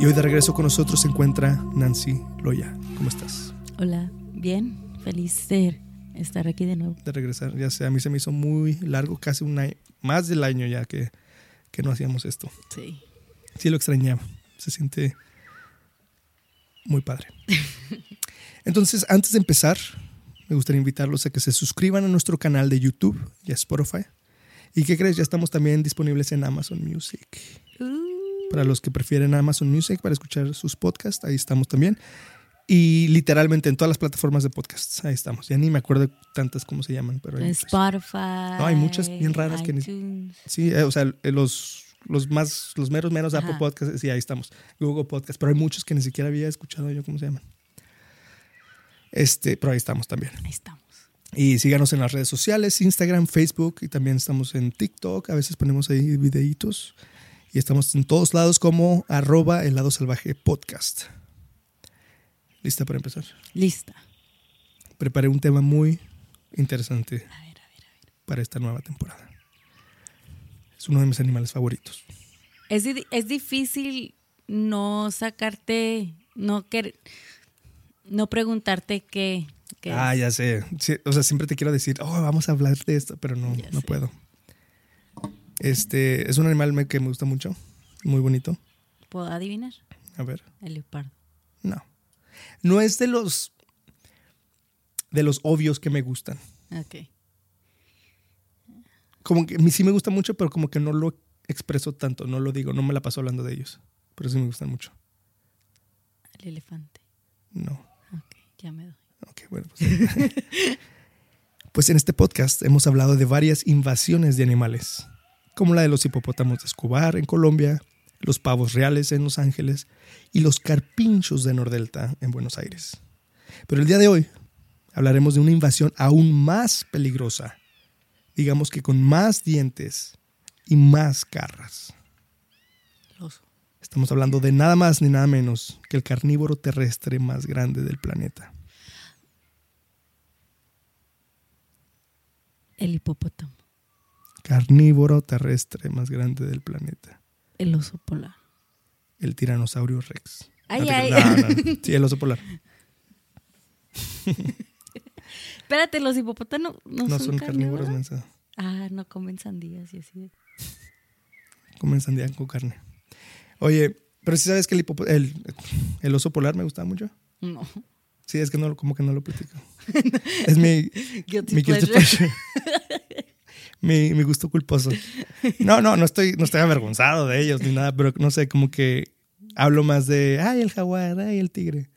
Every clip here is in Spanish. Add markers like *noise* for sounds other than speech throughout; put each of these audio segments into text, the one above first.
Y hoy de regreso con nosotros se encuentra Nancy Loya. ¿Cómo estás? Hola, bien, feliz de estar aquí de nuevo. De regresar, ya sé, a mí se me hizo muy largo, casi un año, más del año ya que, que no hacíamos esto. Sí. Sí lo extrañaba, se siente muy padre. *laughs* Entonces, antes de empezar, me gustaría invitarlos a que se suscriban a nuestro canal de YouTube y a Spotify. ¿Y qué crees? Ya estamos también disponibles en Amazon Music. Uh, Para los que prefieren Amazon Music para escuchar sus podcasts, ahí estamos también. Y literalmente en todas las plataformas de podcasts, ahí estamos. Ya ni me acuerdo tantas cómo se llaman, pero hay. Spotify. No, hay muchas bien raras que ni-. Sí, eh, o sea, eh, los, los más, los meros menos Apple. Podcasts, sí, ahí estamos. Google Podcasts, pero hay muchos que ni siquiera había escuchado yo cómo se llaman. Este, pero ahí estamos también. Ahí estamos. Y síganos en las redes sociales, Instagram, Facebook y también estamos en TikTok. A veces ponemos ahí videitos. Y estamos en todos lados como arroba helado salvaje podcast. ¿Lista para empezar? Lista. Preparé un tema muy interesante A ver, a ver. para esta nueva temporada. Es uno de mis animales favoritos. Es, es difícil no sacarte, no querer, no preguntarte qué. qué Ah, es. ya sé. Sí, o sea, siempre te quiero decir, oh, vamos a hablar de esto, pero no, Ya no sé. puedo. Este es un animal que me gusta mucho, muy bonito. ¿Puedo adivinar? A ver, El leopardo. no. No es de los de los obvios que me gustan. Ok. Como que sí me gusta mucho, pero como que no lo expreso tanto, no lo digo, no me la paso hablando de ellos. Pero sí me gustan mucho. El elefante. No. Ok, ya me doy. Ok, bueno, pues. *laughs* pues en este podcast hemos hablado de varias invasiones de animales, como la de los hipopótamos de Escobar en Colombia, los pavos reales en Los Ángeles y los carpinchos de Nordelta en Buenos Aires. Pero el día de hoy hablaremos de una invasión aún más peligrosa, digamos que con más dientes y más garras. Estamos hablando de nada más ni nada menos que el carnívoro terrestre más grande del planeta. El hipopótamo. Carnívoro terrestre más grande del planeta. El oso polar. El tiranosaurio rex. Ay, No ay. No, no. Sí, el oso polar. *laughs* Espérate, los hipopótamos no, No son, son carnívoros, carnívoros. mensa. Ah, no comen sandías y así. Comen sandía con carne. Oye, pero si sabes que el, el, el oso polar me gusta mucho. No. Sí, es que no, lo- como que no lo platico. *laughs* es mi, Guilty mi guilty pleasure. pleasure. Mi, mi gusto culposo. No, no, no estoy, no estoy avergonzado de ellos ni nada, pero no sé, como que hablo más de, ay, el jaguar, ay, el tigre.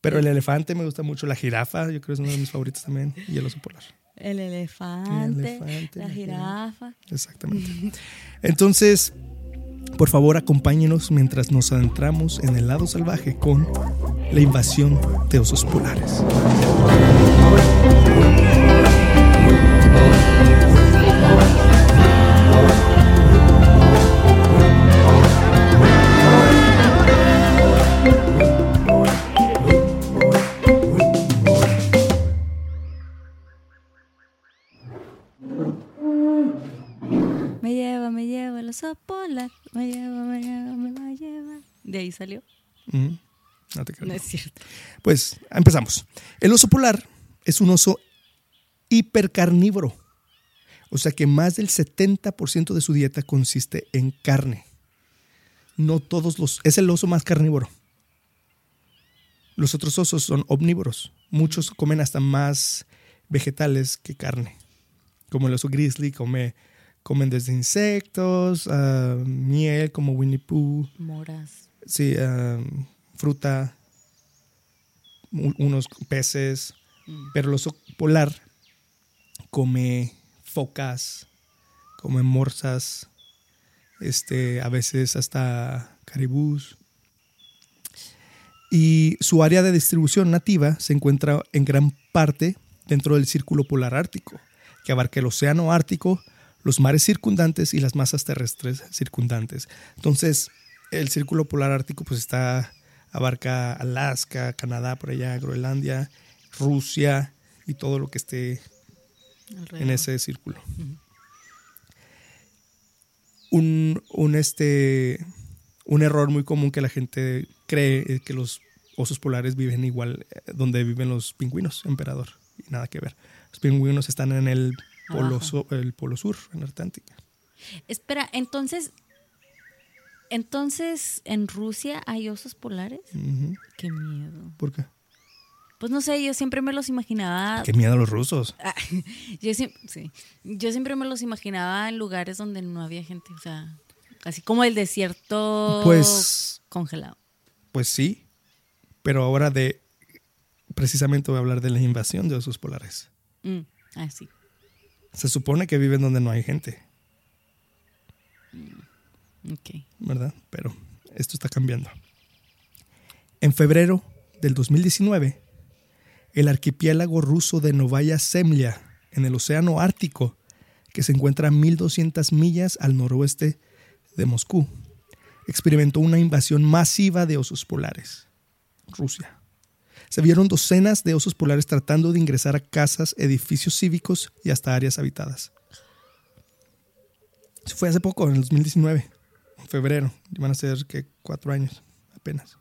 Pero el elefante me gusta mucho, la jirafa, yo creo que es uno de mis favoritos también, y el oso polar. El elefante, elefante, la la jirafa. Exactamente. Entonces, por favor, acompáñenos mientras nos adentramos en el lado salvaje con la invasión de osos polares. Oso polar. Me lleva, me lleva, me va a llevar. De ahí salió. No te creo. No es cierto. Pues empezamos. El oso polar es un oso hipercarnívoro. O sea que más del 70% de su dieta consiste en carne. No todos los... Es el oso más carnívoro. Los otros osos son omnívoros. Muchos comen hasta más vegetales que carne. Como el oso grizzly come, comen desde insectos, ah, miel como Winnie Pooh, Moras. sí, ah, fruta, unos peces, Mm. pero el oso polar come focas, come morsas, este, a veces hasta caribús. Y su área de distribución nativa se encuentra en gran parte dentro del Círculo Polar Ártico, que abarca el Océano Ártico, los mares circundantes y las masas terrestres circundantes. Entonces, el Círculo Polar Ártico pues está abarca Alaska, Canadá, por allá, Groenlandia, Rusia y todo lo que esté en ese círculo. un, un, este, un error muy común que la gente cree es que los osos polares viven igual eh, donde viven los pingüinos, emperador, y nada que ver. Los pingüinos están en el polo, el polo sur, en la Atlántica. Espera, entonces entonces, ¿en Rusia hay osos polares? Qué miedo. ¿Por qué? Pues no sé, yo siempre me los imaginaba. Qué miedo a los rusos. Ah, *laughs* yo, sí, yo siempre me los imaginaba en lugares donde no había gente, o sea, así como el desierto pues, congelado. Pues sí, pero ahora de. Precisamente voy a hablar de la invasión de osos polares. Mm, ah, sí. Se supone que viven donde no hay gente. Mm. ¿Verdad? Pero esto está cambiando. En febrero del 2019, el archipiélago ruso de Novaya Zemlya, en el Océano Ártico, que se encuentra a 1200 millas al noroeste de Moscú, experimentó una invasión masiva de osos polares. Rusia. Se vieron docenas de osos polares tratando de ingresar a casas, edificios cívicos y hasta áreas habitadas. Eso fue hace poco, en el 2019 febrero. Van a ser que cuatro años apenas.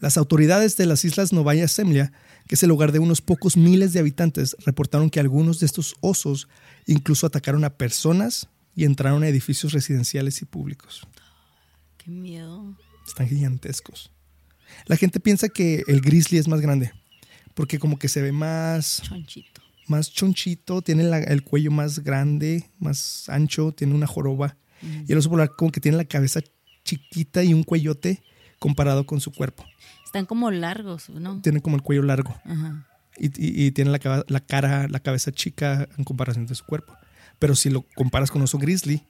Las autoridades de las islas Novaya Zemlya, que es el hogar de unos pocos miles de habitantes, reportaron que algunos de estos osos incluso atacaron a personas y entraron a edificios residenciales y públicos. Qué miedo. Están gigantescos. La gente piensa que el grizzly es más grande, porque como que se ve más... Chonchito. Más chonchito, tiene el cuello más grande, más ancho, tiene una joroba y el oso polar como que tiene la cabeza chiquita y un cuellote comparado con su cuerpo. Están como largos, ¿no? Tiene como el cuello largo. Y, tiene la, la, cara, la cabeza chica en comparación de su cuerpo. Pero si lo comparas con oso grizzly,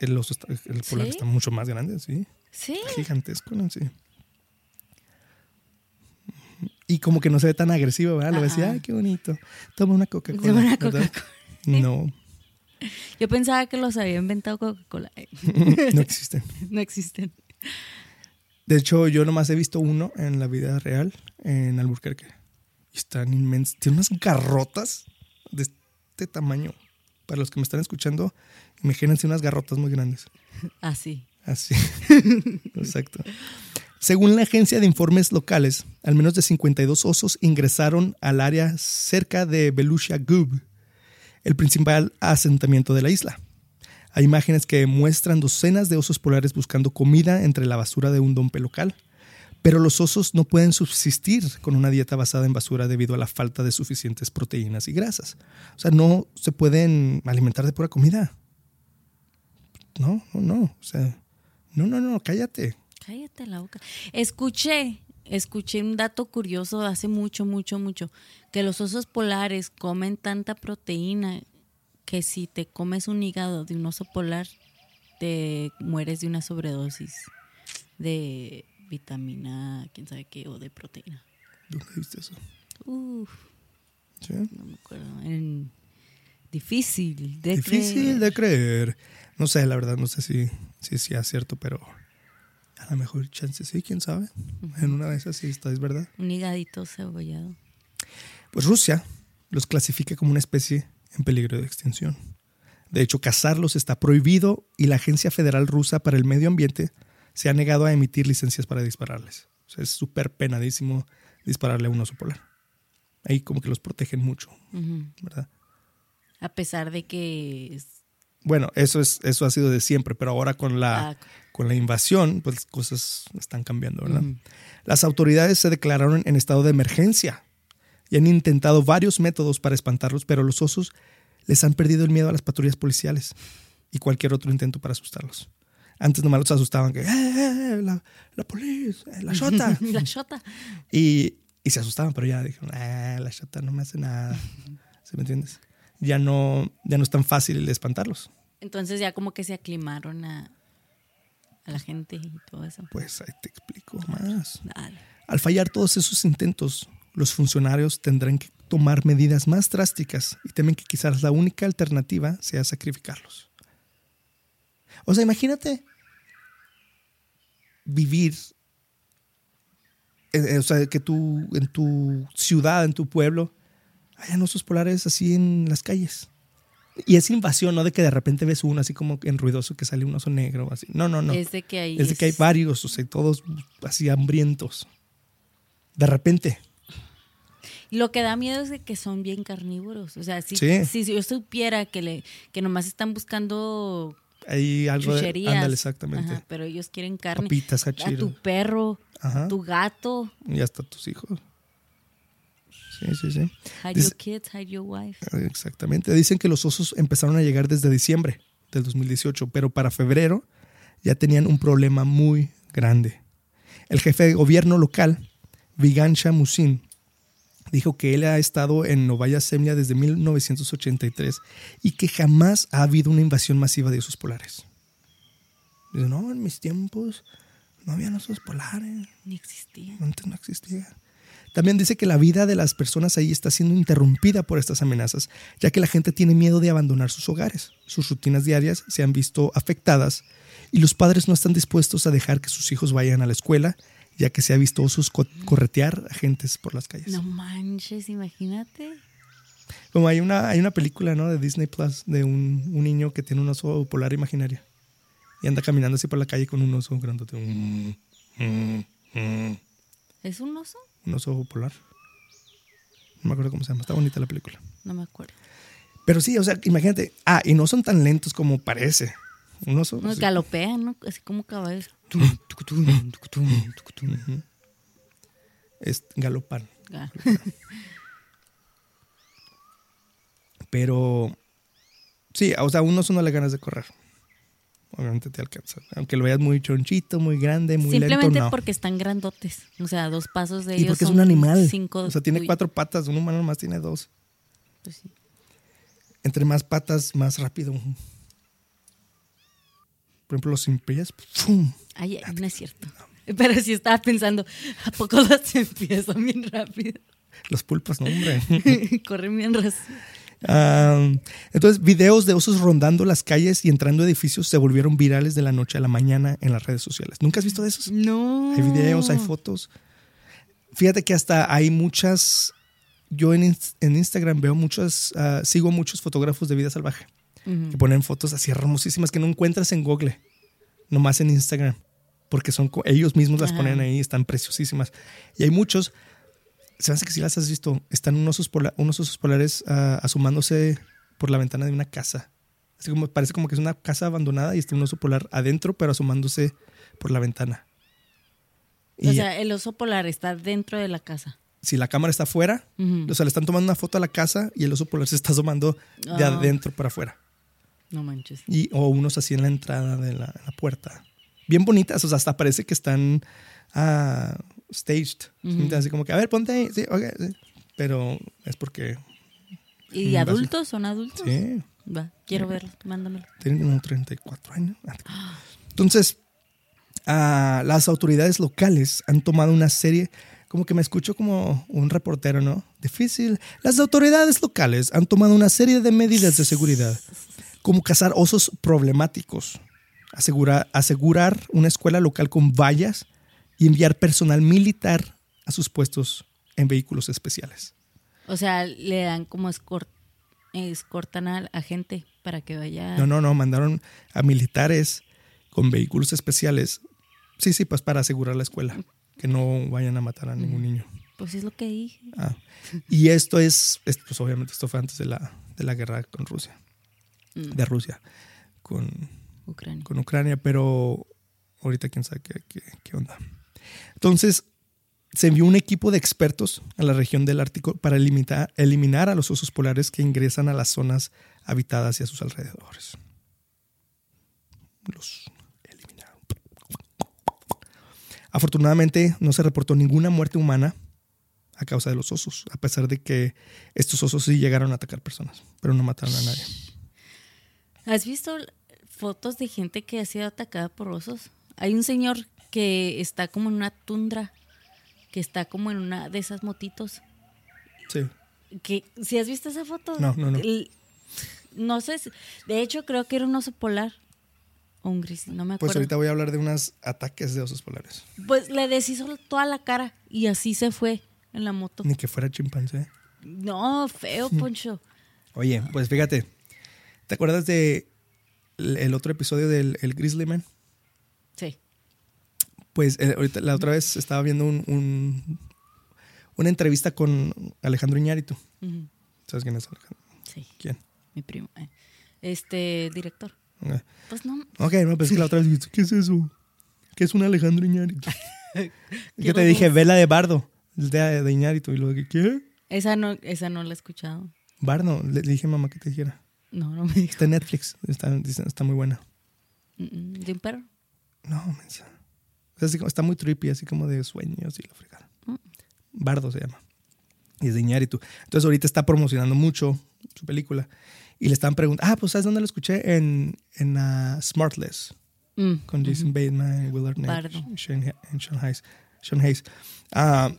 el oso el polar está mucho más grande, ¿sí? Sí. Gigantesco, ¿no? Sí. Y como que no se ve tan agresivo, ¿verdad? Lo decía, ay, qué bonito. Toma una Coca-Cola. Toma una Coca-Cola. No. *laughs* Yo pensaba que los había inventado Coca-Cola. *laughs* no existen. *laughs* no existen. De hecho, yo nomás he visto uno en la vida real, en Albuquerque. Y están inmensos. Tiene unas garrotas de este tamaño. Para los que me están escuchando, imagínense unas garrotas muy grandes. Así. Así. Exacto. Según la agencia de informes locales, al menos de 52 osos ingresaron al área cerca de Belusia Gub, el principal asentamiento de la isla. Hay imágenes que muestran docenas de osos polares buscando comida entre la basura de un dompe local. Pero los osos no pueden subsistir con una dieta basada en basura debido a la falta de suficientes proteínas y grasas. O sea, no se pueden alimentar de pura comida. No, no, no. O sea, no, no, no, cállate. Cállate la boca. Escuché escuché un dato curioso hace mucho, mucho, mucho, que los osos polares comen tanta proteína que si te comes un hígado de un oso polar, te mueres de una sobredosis de vitamina, quién sabe qué, o de proteína. ¿Dónde viste eso? Uf. ¿Sí? No me acuerdo. Difícil de creer. Difícil de creer. No sé, la verdad, no sé si, si sea cierto, pero a lo mejor chance sí, quién sabe. En una de esas sí está, es verdad. Un higadito cebollado. Pues Rusia los clasifica como una especie en peligro de extinción. De hecho, cazarlos está prohibido y la Agencia Federal Rusa para el Medio Ambiente se ha negado a emitir licencias para dispararles. O sea, es súper penadísimo dispararle a un oso polar. Ahí como que los protegen mucho, ¿verdad? A pesar de que bueno, eso es eso ha sido de siempre, pero ahora con la ah, con la invasión, pues cosas están cambiando, ¿verdad? Las autoridades se declararon en estado de emergencia y han intentado varios métodos para espantarlos, pero los osos les han perdido el miedo a las patrullas policiales y cualquier otro intento para asustarlos. Antes nomás los asustaban que, ¡eh, eh, eh la, la policía, eh, la shota! *laughs* la shota. Y, y, se asustaban, pero ya dijeron, ¡eh, la shota no me hace nada! ¿Sí me entiendes? Ya no, ya no es tan fácil espantarlos. Entonces ya como que se aclimaron a, a la gente y todo eso. Pues ahí te explico más. Dale. Al fallar todos esos intentos, los funcionarios tendrán que tomar medidas más drásticas y temen que quizás la única alternativa sea sacrificarlos. O sea, imagínate vivir, eh, eh, o sea, que tú en tu ciudad, en tu pueblo, hayan osos polares así en las calles. Y es invasión, no de que de repente ves uno así como en ruidoso que sale un oso negro, así. No, no, no. Es de que hay. Es de que hay varios, o sea, todos así hambrientos. De repente. Lo que da miedo es de que son bien carnívoros. O sea, si, Sí. si yo supiera que, le, que nomás están buscando Hay algo de. Ándale, exactamente. Ajá, pero ellos quieren carne. Papitas, a tu perro, Ajá. tu gato. Y hasta tus hijos. Sí, sí, sí. Hide Dice- your kids, hide your wife. Exactamente. Dicen que los osos empezaron a llegar desde diciembre del 2018, pero para febrero ya tenían un problema muy grande. El jefe de gobierno local, Vigansha Musin, dijo que él ha estado en Novaya Zemlya desde 1983 y que jamás ha habido una invasión masiva de osos polares. Dice, no, en mis tiempos no había osos polares. Ni existía. Antes no existía. También dice que la vida de las personas ahí está siendo interrumpida por estas amenazas, ya que la gente tiene miedo de abandonar sus hogares. Sus rutinas diarias se han visto afectadas y los padres no están dispuestos a dejar que sus hijos vayan a la escuela, ya que se ha visto osos co- corretear a gentes por las calles. No manches, imagínate. Como hay una, hay una película ¿no? de Disney Plus de un, un niño que tiene un oso polar imaginario y anda caminando así por la calle con un oso grandote. Un, un, un, ¿Es un oso? Un oso polar. No me acuerdo cómo se llama. Está bonita la película. No me acuerdo. Pero sí, o sea, imagínate. Ah, y no son tan lentos como parece. Un oso. No, galopean, ¿no? Así como caballos. Es galopar. Ah, Pero sí, o sea, a un oso no le ganas de correr. Obviamente te alcanza. Aunque lo veas muy chonchito, muy grande, muy Simplemente lento, no. porque están grandotes. O sea, dos pasos de y ellos porque es son un animal. cinco o sea, tiene cuatro patas. Un humano nomás tiene dos. Pues sí. Entre más patas, más rápido. Por ejemplo, los pies, ¡fum! Ay, no es cierto. Pero sí estaba pensando, ¿a poco *laughs* los empiezan bien rápido? Los pulpos, no, hombre. *laughs* Corren bien rápido. Entonces, videos de osos rondando las calles y entrando a edificios se volvieron virales de la noche a la mañana en las redes sociales. ¿Nunca has visto de esos? No. Hay videos, hay fotos. Fíjate que hasta hay muchas. Yo en, en Instagram veo muchas. ah, sigo muchos fotógrafos de vida salvaje Ujú. que ponen fotos así hermosísimas que no encuentras en Google, nomás en Instagram, porque son ellos mismos las Ajá. ponen ahí, están preciosísimas. Y hay muchos, se me hace que si las has visto, están unos osos, pola- unos osos polares ah, asomándose por la ventana de una casa. Así como, parece como que es una casa abandonada y está un oso polar adentro, pero asomándose por la ventana. Y O sea, el oso polar está dentro de la casa. si la cámara está afuera, o sea, le están tomando una foto a la casa y el oso polar se está asomando de Ah. adentro para afuera. No manches. y, o unos así en la entrada de la, en la puerta. Bien bonitas, o sea, hasta parece que están ah, staged. Ujú. Así como que, a ver, ponte ahí. Sí, ok, sí. Pero es porque, ¿Y Mm, adultos? ¿Son adultos? sí, Va, quiero verlos, mándamelo. tienen como 34 años. Entonces, ah, las autoridades locales han tomado una serie, como que me escucho como un reportero, ¿no? Difícil. Las autoridades locales han tomado una serie de medidas de seguridad, como cazar osos problemáticos, asegurar, asegurar una escuela local con vallas y enviar personal militar a sus puestos en vehículos especiales. O sea, le dan como escort, escortan a, gente para que vaya. No, no, no, mandaron a militares con vehículos especiales. Sí, sí, pues para asegurar la escuela, que no vayan a matar a ningún niño. Pues es lo que dije. Ah. Y esto es, es- pues obviamente esto fue antes de la, de la guerra con Rusia, Mm, de Rusia con, Ucrania. con Ucrania, pero ahorita quién sabe qué, qué- qué onda. Entonces, se envió un equipo de expertos a la región del Ártico para eliminar, a los osos polares que ingresan a las zonas habitadas y a sus alrededores. Los eliminaron. Afortunadamente, no se reportó ninguna muerte humana a causa de los osos, a pesar de que estos osos sí llegaron a atacar personas, pero no mataron a nadie. ¿Has visto fotos de gente que ha sido atacada por osos? Hay un señor que está como en una tundra, que está como en una de esas motitos. Sí. Que, ¿Si has visto esa foto? No, no, no. El- no sé, si- de hecho creo que era un oso polar o un gris, no me Pues acuerdo. ahorita voy a hablar de unos ataques de osos polares. Pues le deshizo toda la cara y así se fue en la moto. Ni que fuera chimpancé. No, feo, Poncho. Oye, pues fíjate. ¿Te acuerdas de el el otro episodio del el Grizzly Man? Sí. Pues eh, ahorita la otra vez estaba viendo un, un- una entrevista con Alejandro Iñárritu. ¿Sabes quién es Alejandro? Sí, ¿Quién? mi primo. eh. Este, director. Ah. Pues no. Ok, no, pues es que la otra vez dijiste, ¿qué es eso? ¿Qué es un Alejandro Iñárritu? *laughs* Que Qué te dije, vela de Bardo, el de, de Iñárritu. Y luego dije, ¿qué? Esa no, esa no la he escuchado. Bardo. Le, le dije a mamá que te dijera. No, no me dijo. Está en Netflix. Está, está muy buena. Mm, mm, ¿De un perro? No, mensa. Así como- está muy trippy, así como de sueños y la fregada. Mm. Bardo se llama. Y es de Iñárritu. Entonces ahorita está promocionando mucho su película. Y le están preguntando, ah, pues ¿sabes dónde lo escuché? En, en ah, Smartless, Mm, con Jason Bateman, Willard Nash, Sean, Sean Hayes. Sean Hayes. Ah,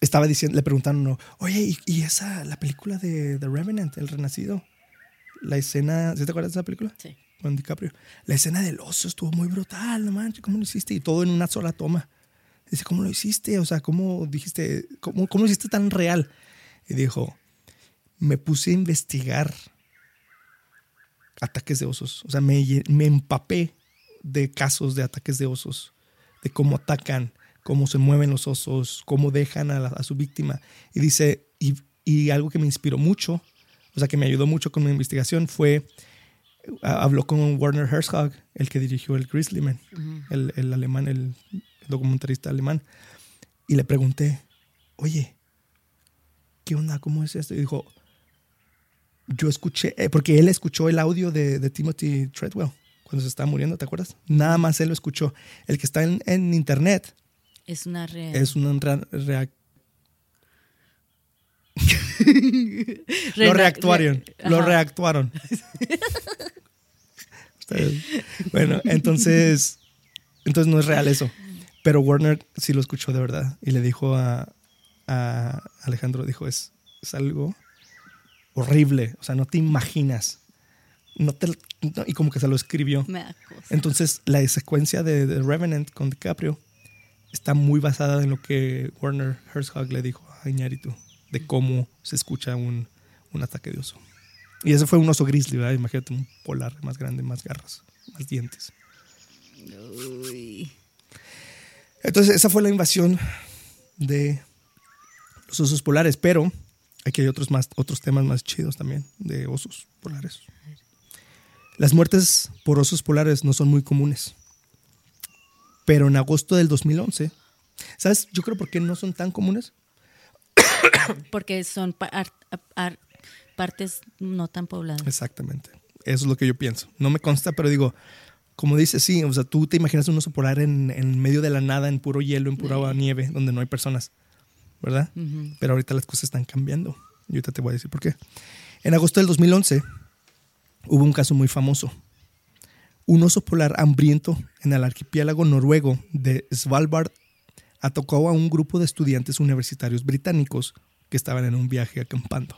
estaba diciendo, le preguntaron, oye, ¿y, y esa, la película de The Revenant, El Renacido? La escena, ¿sí te acuerdas de esa película? Sí. Con DiCaprio. La escena del oso estuvo muy brutal, no manches, ¿cómo lo hiciste? Y todo en una sola toma. Dice, ¿cómo lo hiciste? O sea, ¿cómo dijiste, cómo, cómo lo hiciste tan real? Y dijo, me puse a investigar ataques de osos. O sea, me, me empapé de casos de ataques de osos, de cómo atacan, cómo se mueven los osos, cómo dejan a, la- a su víctima. Y dice, y, y algo que me inspiró mucho, o sea, que me ayudó mucho con mi investigación fue habló con Werner Herzog, el que dirigió el Grizzly Man, el, el alemán, el documentarista alemán, y le pregunté, oye, ¿qué onda? ¿Cómo es esto? Y dijo, yo escuché, eh, porque él escuchó el audio de, de Timothy Treadwell cuando se estaba muriendo, ¿te acuerdas? Nada más él lo escuchó. El que está en, en internet Es una real. es un rea- rea- Rena- *laughs* lo reactuaron. re- Lo reactuaron. *laughs* Bueno, entonces. Entonces no es real eso. Pero Warner sí lo escuchó de verdad. Y le dijo a, a Alejandro: dijo, es, es algo horrible. O sea, no te imaginas. No te, no- y como que se lo escribió. Me da cosa. Entonces, la secuencia de, de Revenant con DiCaprio está muy basada en lo que Werner Herzog le dijo a Iñárritu de cómo se escucha un, un ataque de oso. Y ese fue un oso grizzly, ¿verdad? Imagínate un polar más grande, más garras, más dientes. Uy. Entonces, esa fue la invasión de los osos polares, pero aquí hay otros, más, otros temas más chidos también de osos polares. Las muertes por osos polares no son muy comunes, pero en agosto del 2011, ¿sabes? Yo creo por qué no son tan comunes. *coughs* Porque son pa- ar- ar- partes no tan pobladas. Exactamente. Eso es lo que yo pienso. No me consta, pero digo, como dices, sí, o sea, tú te imaginas un oso polar en, en medio de la nada, en puro hielo, en pura nieve, donde no hay personas, ¿verdad? Pero ahorita las cosas están cambiando. Y ahorita te voy a decir por qué. En agosto del 2011 hubo un caso muy famoso. Un oso polar hambriento en el archipiélago noruego de Svalbard atacó a un grupo de estudiantes universitarios británicos que estaban en un viaje acampando.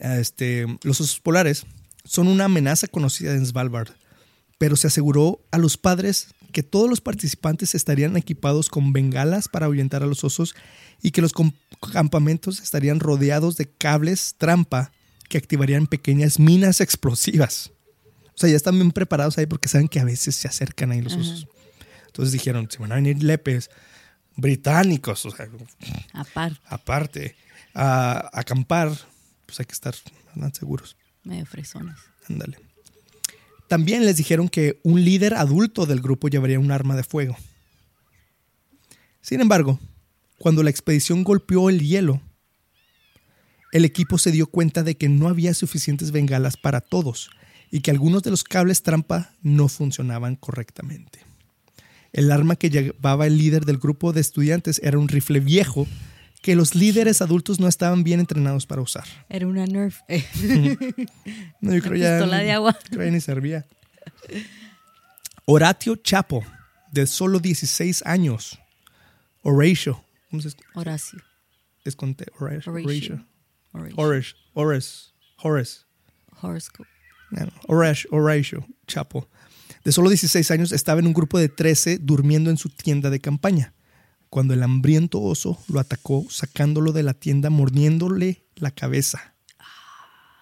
Este, los osos polares son una amenaza conocida en Svalbard, pero se aseguró a los padres que todos los participantes estarían equipados con bengalas para ahuyentar a los osos y que los campamentos estarían rodeados de cables trampa que activarían pequeñas minas explosivas. O sea, ya están bien preparados ahí porque saben que a veces se acercan ahí los Ajá. osos. Entonces dijeron, si van a venir lepes británicos, o sea, Aparte, aparte, a acampar, pues hay que estar seguros. medio fresones. Ándale. También les dijeron que un líder adulto del grupo llevaría un arma de fuego. Sin embargo, cuando la expedición golpeó el hielo, el equipo se dio cuenta de que no había suficientes bengalas para todos y que algunos de los cables trampa no funcionaban correctamente. El arma que llevaba el líder del grupo de estudiantes era un rifle viejo que los líderes adultos no estaban bien entrenados para usar. Era una Nerf. *laughs* No, yo creo ya, pistola de agua. creo ni servía. Horatio Chapo, de solo 16 años. Horatio. ¿Cómo se? Horacio. es con T? Horatio. Horatio. Horace. Horace. Horace. Horace, Horatio Chapo. De solo 16 años estaba en un grupo de 13 durmiendo en su tienda de campaña. Cuando el hambriento oso lo atacó, sacándolo de la tienda, mordiéndole la cabeza.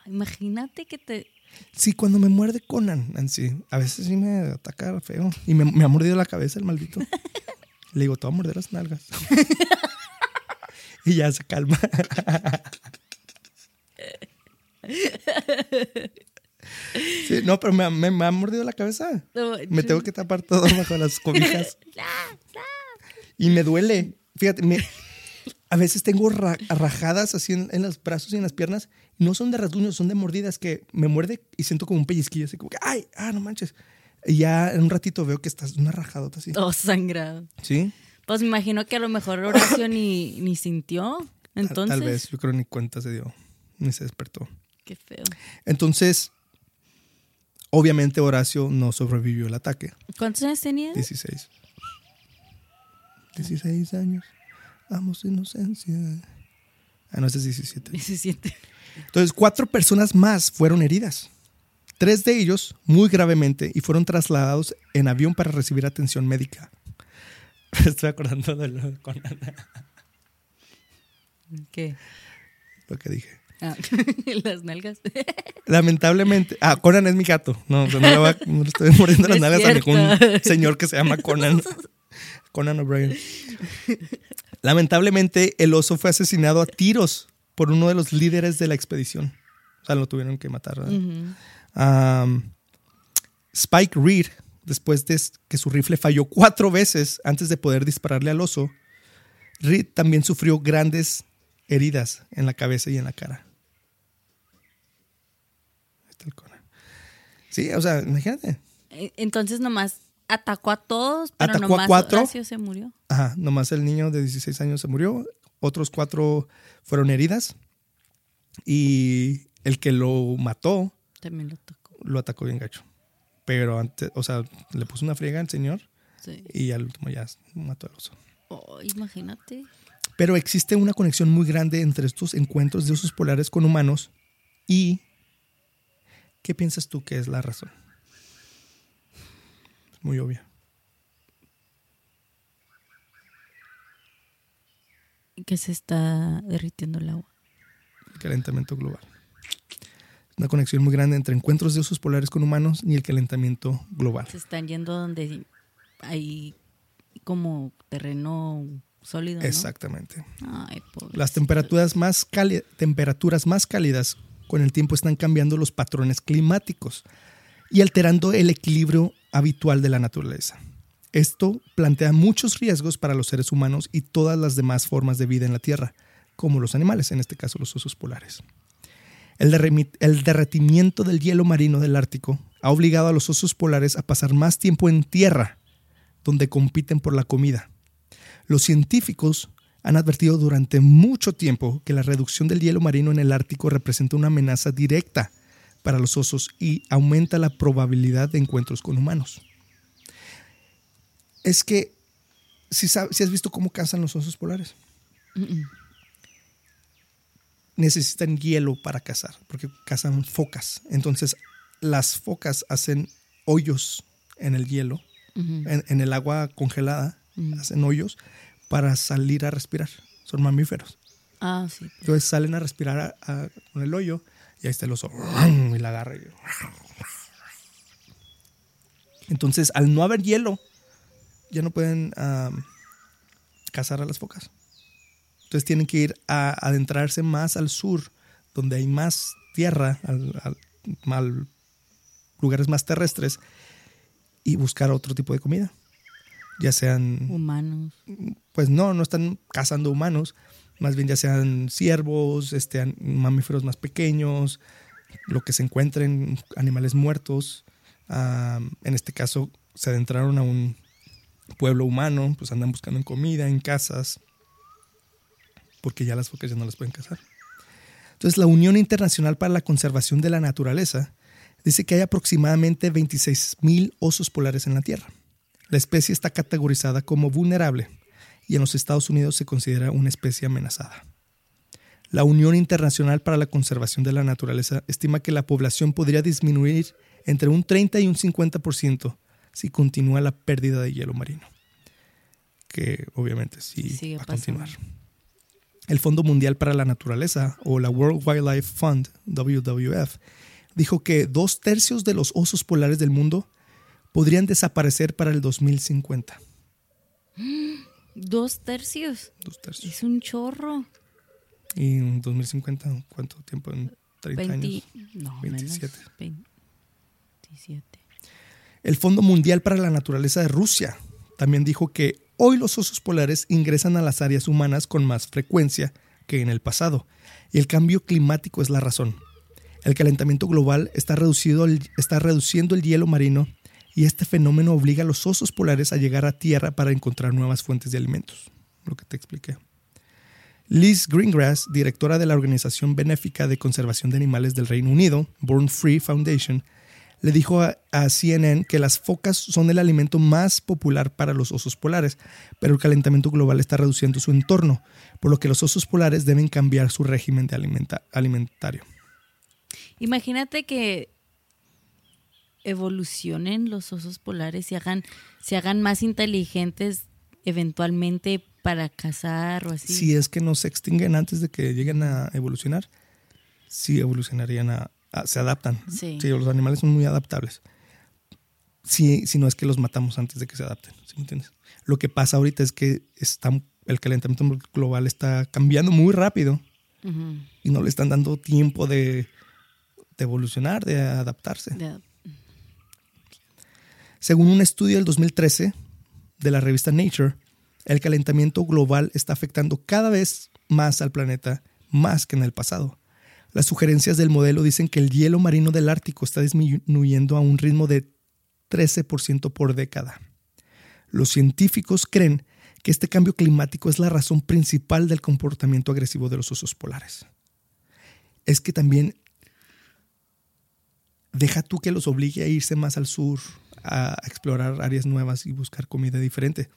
Imagínate que te. Sí, cuando me muerde Conan, Nancy, a veces sí me ataca feo. Y me, me ha mordido la cabeza el maldito. *laughs* Le digo, te voy a morder las nalgas. *laughs* y ya se calma. *laughs* sí, no, pero me, me- mordido la cabeza. Me tengo que tapar todo bajo las cobijas. *laughs* Y me duele. Fíjate, me- a veces tengo ra- rajadas así en, en los brazos y en las piernas. No son de rasguños, son de mordidas que me muerde y siento como un pellizquillo. Así como que, ay, ah, no manches. Y ya en un ratito veo que estás una rajadota así. Todo sangrado. ¿Sí? Pues me imagino que a lo mejor Horacio ni, ni sintió. Tal- Entonces. Tal vez, yo creo ni cuenta se dio, ni se despertó. Qué feo. Entonces, obviamente Horacio no sobrevivió al ataque. ¿Cuántos años tenía? 16. 16 años. Amo su inocencia. Ah, no, ese es 17. 17. Entonces, cuatro personas más fueron heridas. Tres de ellos muy gravemente y fueron trasladados en avión para recibir atención médica. *laughs* Estoy acordando de lo, con ¿Qué? lo que dije. Ah, *laughs* las nalgas. *laughs* Lamentablemente. Ah, Conan es mi gato. No, no, le, voy a- no le estoy muriendo las No nalgas a ningún *laughs* señor que se llama Conan. Conan O'Brien. Lamentablemente, el oso fue asesinado a tiros por uno de los líderes de la expedición. O sea, lo tuvieron que matar. Um, Spike Reed, después de que su rifle falló cuatro veces antes de poder dispararle al oso, Reed también sufrió grandes heridas en la cabeza y en la cara. Ahí está el Conan. Sí, o sea, imagínate. Eh, Entonces nomás atacó a todos, pero Atacó a nomás cuatro. Horacio se murió. Ajá, nomás el niño de 16 años se murió, otros cuatro fueron heridas y el que lo mató También lo tocó. lo atacó bien gacho. Pero antes, o sea, le puso una friega al señor Sí. y al último ya mató al oso. Oh, imagínate. Pero existe una conexión muy grande entre estos encuentros de osos polares con humanos y ¿qué piensas tú que es la razón? Es muy obvia. Que se está derritiendo el agua. El calentamiento global. Una conexión muy grande entre encuentros de osos polares con humanos y el calentamiento global. Se están yendo donde hay como terreno sólido. ¿no? Exactamente. Ay. Las temperaturas más, temperaturas más cálidas con el tiempo están cambiando los patrones climáticos y alterando el equilibrio habitual de la naturaleza. Esto plantea muchos riesgos para los seres humanos y todas las demás formas de vida en la Tierra, como los animales, en este caso los osos polares. El, derretimiento del hielo marino del Ártico ha obligado a los osos polares a pasar más tiempo en tierra, donde compiten por la comida. Los científicos han advertido durante mucho tiempo que la reducción del hielo marino en el Ártico representa una amenaza directa para los osos y aumenta la probabilidad de encuentros con humanos. Es que, si, has visto cómo cazan los osos polares, necesitan hielo para cazar, porque cazan focas. Entonces, las focas hacen hoyos en el hielo, Ujú. en, en el agua congelada, Ujú. hacen hoyos para salir a respirar. Son mamíferos. Ah, sí. Entonces salen a respirar a- a- con el hoyo y ahí está el oso y la agarra. y- Entonces, al no haber hielo, ya no pueden cazar a las focas. Entonces tienen que ir a adentrarse más al sur, donde hay más tierra, al- al- al- lugares más terrestres, y buscar otro tipo de comida. Ya sean Humanos. pues no, no están cazando humanos, más bien ya sean ciervos, este, mamíferos más pequeños, lo que se encuentren, animales muertos. En este caso, se adentraron a un pueblo humano, pues andan buscando en comida, en casas. porque ya las focas ya no las pueden cazar. Entonces, la Unión Internacional para la Conservación de la Naturaleza dice que hay aproximadamente 26.000 osos polares en la Tierra. La especie está categorizada como vulnerable y en los Estados Unidos se considera una especie amenazada. La Unión Internacional para la Conservación de la Naturaleza estima que la población podría disminuir entre un 30 y un 50% si continúa la pérdida de hielo marino, que obviamente sí va a continuar. El Fondo Mundial para la Naturaleza, o la World Wildlife Fund, WWF, dijo que dos tercios de los osos polares del mundo podrían desaparecer para el 2050. ¿Dos tercios? Dos tercios. Es un chorro. ¿Y en 2050 cuánto tiempo? ¿En 30 años? No, 27. 27. El Fondo Mundial para la Naturaleza de Rusia también dijo que Hoy los osos polares ingresan a las áreas humanas con más frecuencia que en el pasado, y el cambio climático es la razón. El calentamiento global está, está reduciendo el hielo marino y este fenómeno obliga a los osos polares a llegar a tierra para encontrar nuevas fuentes de alimentos, lo que te expliqué. Liz Greengrass, directora de la Organización Benéfica de Conservación de Animales del Reino Unido, Born Free Foundation, le dijo a, CNN que las focas son el alimento más popular para los osos polares, pero el calentamiento global está reduciendo su entorno, por lo que los osos polares deben cambiar su régimen de alimentario. Imagínate que evolucionen los osos polares y hagan, se hagan más inteligentes eventualmente para cazar o así. Si es que no se extinguen antes de que lleguen a evolucionar, sí evolucionarían a, se adaptan. Sí. Los animales son muy adaptables. Si, si no es que los matamos antes de que se adapten. ¿sí me entiendes? Lo que pasa ahorita es que está, el calentamiento global está cambiando muy rápido y no le están dando tiempo de, de evolucionar, de adaptarse. Según un estudio del 2013 de la revista Nature, el calentamiento global está afectando cada vez más al planeta, más que en el pasado. Las sugerencias del modelo dicen que el hielo marino del Ártico está disminuyendo a un ritmo de 13% por década. Los científicos creen que este cambio climático es la razón principal del comportamiento agresivo de los osos polares. Es que también deja tú que los obligue a irse más al sur, a explorar áreas nuevas y buscar comida diferente.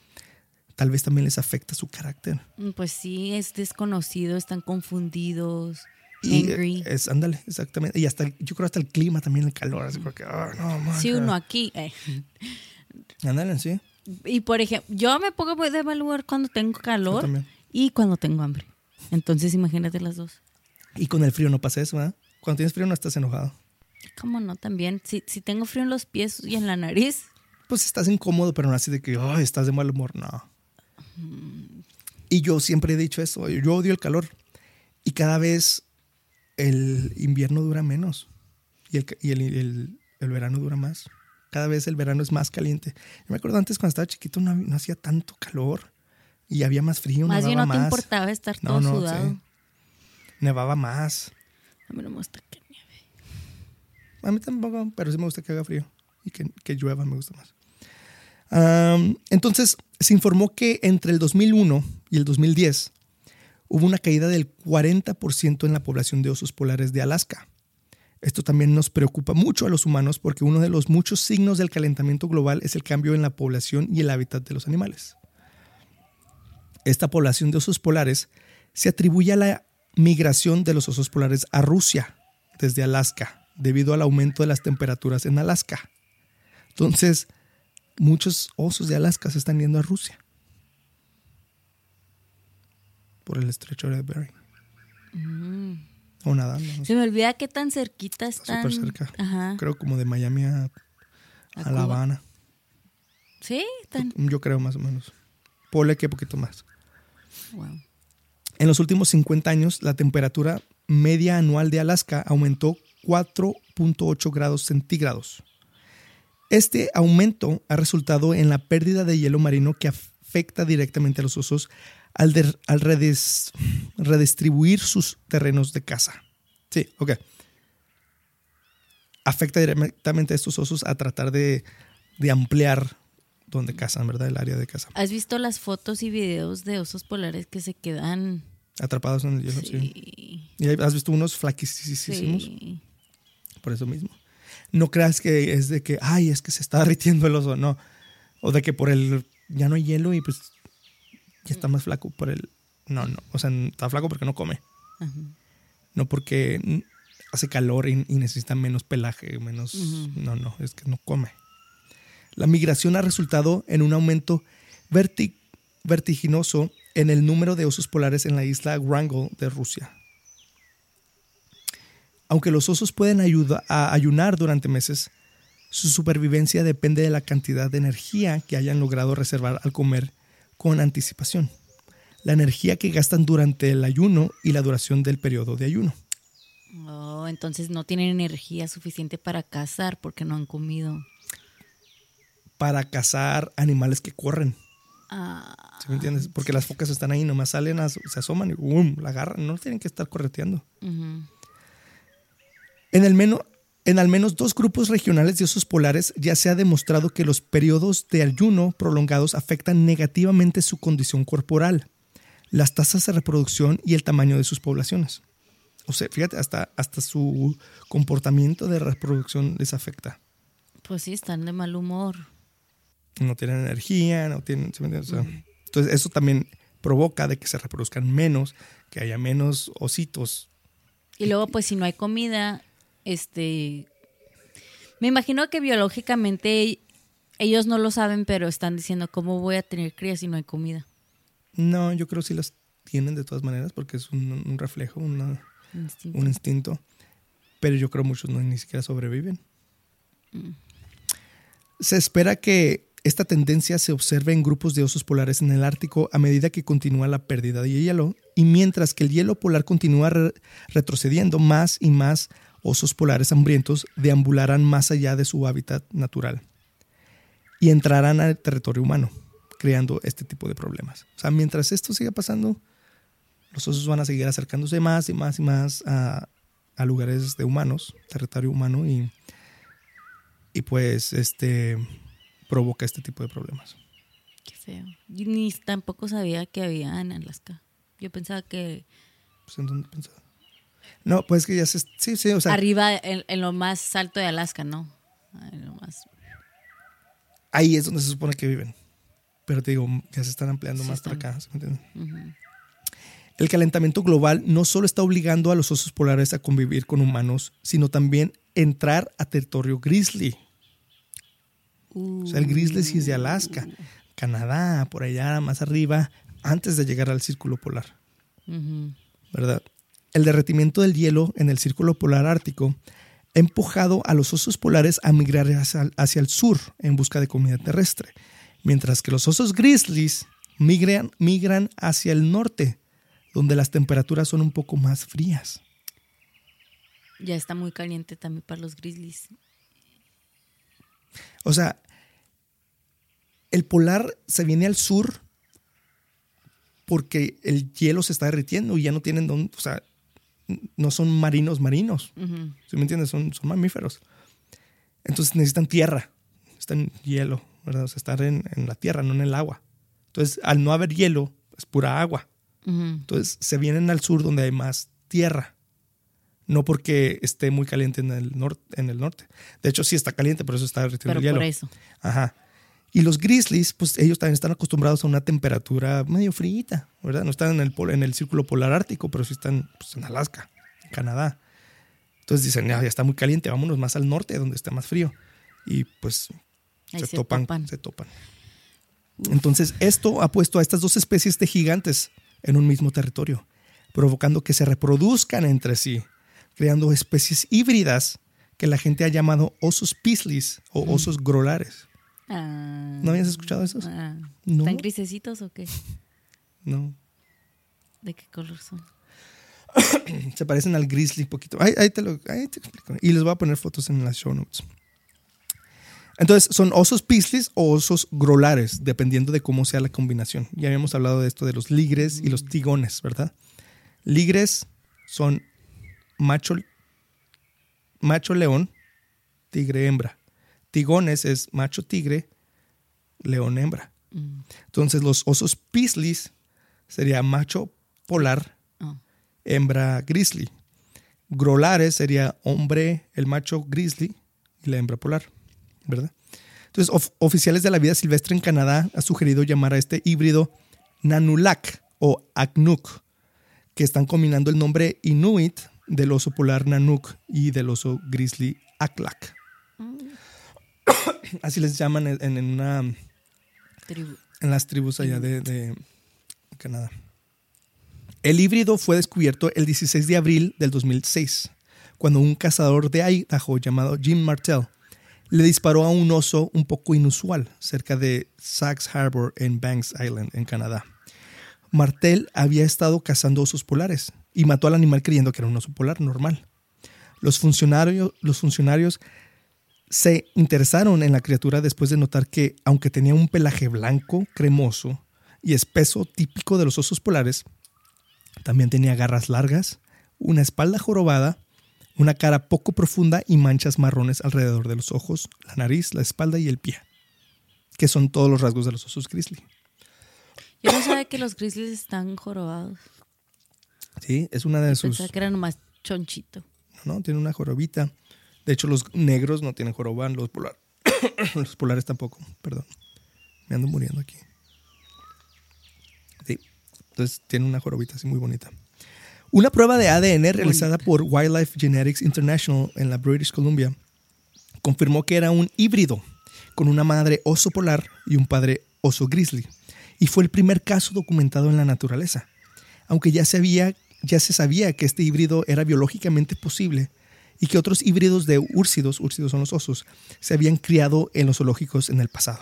Tal vez también les afecta su carácter. Pues sí, es desconocido, están confundidos. Y es, ándale, exactamente. Y hasta, yo creo hasta el clima también, el calor. Así porque, ah, no, sí, uno aquí. Eh. Ándale, sí. Y por ejemplo, yo me pongo de mal lugar cuando tengo calor y cuando tengo hambre. Entonces, imagínate las dos. Y con el frío no pasa eso, ¿verdad? Cuando tienes frío no estás enojado. ¿Cómo no? También. Si, si tengo frío en los pies y en la nariz. Pues estás incómodo, pero no así de que, ay, estás de mal humor. No. Mm. Y yo siempre he dicho eso. Yo odio el calor. Y cada vez el invierno dura menos y, el, verano dura más. Cada vez el verano es más caliente. Yo me acuerdo antes cuando estaba chiquito no, hacía tanto calor y había más frío. Más bien no te importaba estar todo sudado. Nevaba más. A mí no me gusta. A mí tampoco, pero sí me gusta que haga frío y que, llueva me gusta más. entonces, se informó que entre el 2001 y el 2010 hubo una caída del 40% en la población de osos polares de Alaska. Esto también nos preocupa mucho a los humanos porque uno de los muchos signos del calentamiento global es el cambio en la población y el hábitat de los animales. Esta población de osos polares se atribuye a la migración de los osos polares a Rusia desde Alaska debido al aumento de las temperaturas en Alaska. Entonces, muchos osos de Alaska se están yendo a Rusia por el estrecho de Bering. Mm. O nadando. Se me olvida qué tan cerquita están. Súper cerca. Ajá. Creo como de Miami a, La Habana. ¿Sí? Yo creo más o menos. Ponle que poquito más. Wow. En los últimos 50 años, la temperatura media anual de Alaska aumentó 4.8 grados centígrados. Este aumento ha resultado en la pérdida de hielo marino que afecta directamente a los osos al, redistribuir sus terrenos de caza. Sí, ok. Afecta directamente a estos osos a tratar de, ampliar donde cazan, ¿verdad? El área de caza. ¿Has visto las fotos y videos de osos polares que se quedan Atrapados en el hielo, sí. Sí. Y has visto unos flaquísimos Sí. Por eso mismo. No creas que es de que, ay, es que se está derritiendo el oso, no. O de que por el, ya no hay hielo y pues ya está más flaco por el, no, no. O sea, está flaco porque no come. Ajá. No porque hace calor y, y necesita menos pelaje, menos, no, no, es que no come. La migración ha resultado en un aumento verti- vertiginoso en el número de osos polares en la isla Wrangel de Rusia. Aunque los osos pueden a ayunar durante meses, su supervivencia depende de la cantidad de energía que hayan logrado reservar al comer con anticipación, la energía que gastan durante el ayuno y la duración del periodo de ayuno. Oh, entonces no tienen energía suficiente para cazar porque no han comido. Para cazar animales que corren, Ah, ¿sí me entiendes? Porque las focas están ahí, nomás salen, a- se asoman y ¡bum! la agarran, no tienen que estar correteando. En, el menos, en al menos dos grupos regionales de osos polares ya se ha demostrado que los periodos de ayuno prolongados afectan negativamente su condición corporal, las tasas de reproducción y el tamaño de sus poblaciones. O sea, fíjate, hasta, hasta su comportamiento de reproducción les afecta. Pues sí, están de mal humor. No tienen energía, no tienen... ¿sí me entiendes? O sea, Entonces eso también provoca de que se reproduzcan menos, que haya menos ositos. Y luego, pues si no hay comida, este... Me imagino que biológicamente ellos no lo saben, pero están diciendo, ¿cómo voy a tener crías si no hay comida? No, yo creo que sí las tienen de todas maneras porque es un, un reflejo, una, Instinto. un instinto. Pero yo creo muchos no ni siquiera sobreviven. Se espera que esta tendencia se observe en grupos de osos polares en el Ártico a medida que continúa la pérdida de hielo y mientras que el hielo polar continúa re- retrocediendo, más y más osos polares hambrientos deambularán más allá de su hábitat natural y entrarán al territorio humano, creando este tipo de problemas. O sea, mientras esto siga pasando, los osos van a seguir acercándose más y más y más a, a lugares de humanos, territorio humano, y, y pues este provoca este tipo de problemas. Qué feo. Yo ni tampoco sabía que había en Alaska. Yo pensaba que Pues, ¿en dónde pensaba? No, pues que ya se... Sí, sí, o sea, arriba, en, en lo más alto de Alaska, ¿no? En lo más... ahí es donde se supone que viven. Pero te digo, ya se están ampliando Sí más para están. acá. ¿sí me entiendes? Ujú. El calentamiento global no solo está obligando a los osos polares a convivir con humanos, sino también entrar a territorio grizzly. O sea, el grizzly sí es de Alaska, Canadá, por allá más arriba, antes de llegar al círculo polar. ¿verdad? El derretimiento del hielo en el círculo polar ártico ha empujado a los osos polares a migrar hacia, hacia el sur en busca de comida terrestre, mientras que los osos grizzlies migran, migran hacia el norte, donde las temperaturas son un poco más frías. Ya está muy caliente también para los grizzlies. O sea, el polar se viene al sur porque el hielo se está derritiendo y ya no tienen dónde, o sea, no son marinos marinos. ¿sí me entiendes? Son, son mamíferos. Entonces necesitan tierra, necesitan hielo, ¿verdad? O sea, estar en, en la tierra, no en el agua. Entonces, al no haber hielo, es pura agua. Entonces, se vienen al sur donde hay más tierra. No porque esté muy caliente en el, norte, en el norte. De hecho, sí está caliente, por eso está Pero el hielo. por eso. Ajá. Y los grizzlies, pues ellos también están acostumbrados a una temperatura medio fríita, ¿verdad? No están en el, en el círculo polar ártico, pero sí están pues, en Alaska, en Canadá. Entonces dicen, "Ya, ya está muy caliente, vámonos más al norte, donde está más frío. Y pues se, se topan, topan. se topan. Entonces esto ha puesto a estas dos especies de gigantes en un mismo territorio, provocando que se reproduzcan entre sí, creando especies híbridas que la gente ha llamado osos pislis o osos grolares. Ah. ¿No habías escuchado esos? Ah. No. ¿Están grisecitos o qué? No. ¿De qué color son? *coughs* Se parecen al grizzly poquito. Ahí, ahí te lo ahí te explico. Y les voy a poner fotos en las show notes. Entonces, son osos pislis o osos grolares, dependiendo de cómo sea la combinación. Ya habíamos hablado de esto de los ligres y los tigones, ¿verdad? Ligres son macho, macho león, tigre hembra. Tigones es macho tigre, león hembra. Mm. Entonces los osos pislis sería macho polar, hembra grizzly. Grolares sería hombre, el macho grizzly y la hembra polar, ¿verdad? Entonces, oficiales de la vida silvestre en Canadá han sugerido llamar a este híbrido Nanulak o Aknuk, que están combinando el nombre Inuit del oso polar Nanuk y del oso grizzly Aklak. Mm. *coughs* Así les llaman en, una en las tribus allá de, de Canadá. El híbrido fue descubierto el 16 de abril del 2006, cuando un cazador de Idaho llamado Jim Martell le disparó a un oso un poco inusual cerca de Sachs Harbor en Banks Island, en Canadá. Martell había estado cazando osos polares y mató al animal creyendo que era un oso polar normal. Los funcionarios, los funcionarios se interesaron en la criatura después de notar que, aunque tenía un pelaje blanco, cremoso y espeso típico de los osos polares, también tenía garras largas, una espalda jorobada, una cara poco profunda y manchas marrones alrededor de los ojos, la nariz, la espalda y el pie, que son todos los rasgos de los osos grizzly. Yo no sabía que los grizzlies están jorobados. Sí, es una de Yo sus. Pensaba que era nomás chonchito. No, no, tiene una jorobita. De hecho, los negros no tienen jorobán, los, polar... *coughs* los polares tampoco, perdón. Me ando muriendo aquí. Sí, entonces tiene una jorobita así muy bonita. Una prueba de ADN realizada por Wildlife Genetics International en la British Columbia confirmó que era un híbrido con una madre oso polar y un padre oso grizzly, y fue el primer caso documentado en la naturaleza. Aunque ya se, ya se sabía que este híbrido era biológicamente posible, y que otros híbridos de úrsidos, úrsidos son los osos, se habían criado en los zoológicos en el pasado.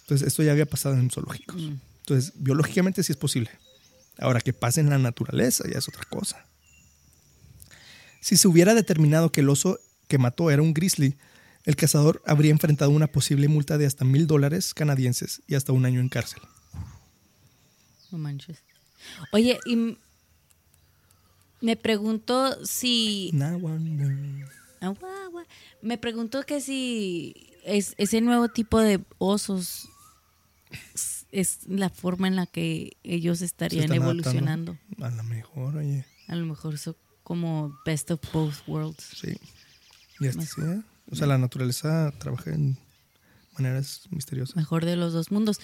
Entonces, esto ya había pasado en zoológicos. Mm. Entonces, biológicamente sí es posible. Ahora, que pase en la naturaleza ya es otra cosa. Si se hubiera determinado que el oso que mató era un grizzly, el cazador habría enfrentado una posible multa de hasta mil dólares canadienses y hasta un año en cárcel. No manches. Oye, y me pregunto si. Me pregunto que si es, ese nuevo tipo de osos es la forma en la que ellos estarían evolucionando. A lo mejor, oye. A lo mejor son como best of both worlds. Sí. Y así, ¿eh? O sea, la naturaleza trabaja en maneras misteriosas. Mejor de los dos mundos.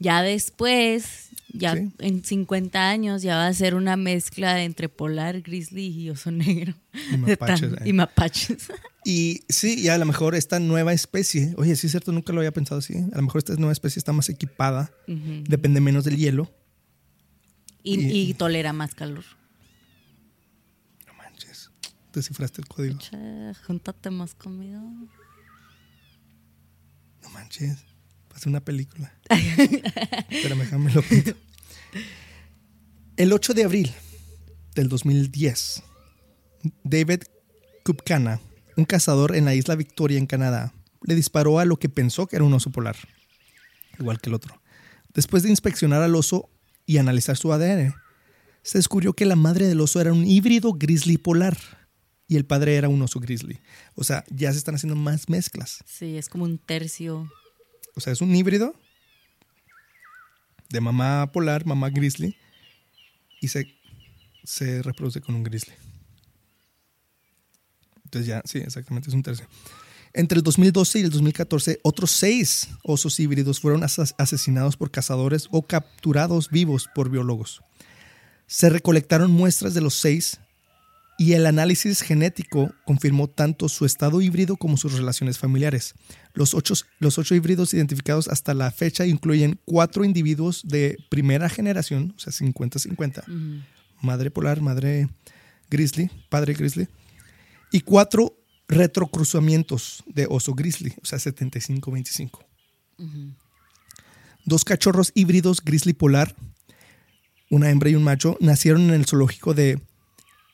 Ya después, ya en 50 años, ya va a ser una mezcla entre polar, grizzly y oso negro. Y *laughs* mapaches. y mapaches. *laughs* Y sí, y a lo mejor esta nueva especie, oye, sí es cierto, nunca lo había pensado así. A lo mejor esta nueva especie está más equipada, depende menos del hielo. Y, tolera más calor. No manches. Descifraste el código. júntate más conmigo. No manches una película. *laughs* Pero déjame lo El 8 de abril del 2010, David Kupkana, un cazador en la isla Victoria, en Canadá, le disparó a lo que pensó que era un oso polar, igual que el otro. Después de inspeccionar al oso y analizar su ADN, se descubrió que la madre del oso era un híbrido grizzly polar y el padre era un oso grizzly. O sea, ya se están haciendo más mezclas. Sí, es como un tercio o sea, es un híbrido de mamá polar, mamá grizzly, y se, se reproduce con un grizzly. Entonces ya, sí, exactamente, es un tercio. Entre el 2012 y el 2014, otros seis osos híbridos fueron asesinados por cazadores o capturados vivos por biólogos. Se recolectaron muestras de los seis y el análisis genético confirmó tanto su estado híbrido como sus relaciones familiares. Los ocho, los ocho híbridos identificados hasta la fecha incluyen cuatro individuos de primera generación, o sea, 50-50, madre polar, madre grizzly, padre grizzly, y cuatro retrocruzamientos de oso grizzly, o sea, 75-25. Dos cachorros híbridos grizzly polar, una hembra y un macho, nacieron en el zoológico de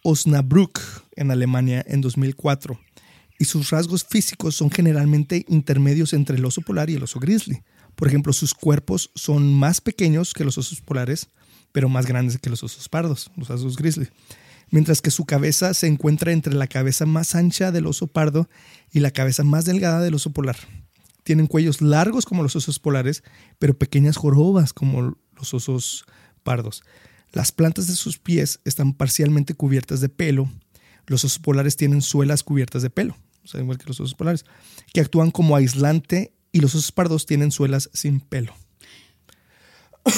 Osnabrück en Alemania en 2004 y sus rasgos físicos son generalmente intermedios entre el oso polar y el oso grizzly. Por ejemplo, sus cuerpos son más pequeños que los osos polares, pero más grandes que los osos pardos, los osos grizzly. Mientras que su cabeza se encuentra entre la cabeza más ancha del oso pardo y la cabeza más delgada del oso polar. Tienen cuellos largos como los osos polares, pero pequeñas jorobas como los osos pardos. Las plantas de sus pies están parcialmente cubiertas de pelo. Los osos polares tienen suelas cubiertas de pelo, o sea, igual que los osos polares, que actúan como aislante y los osos pardos tienen suelas sin pelo.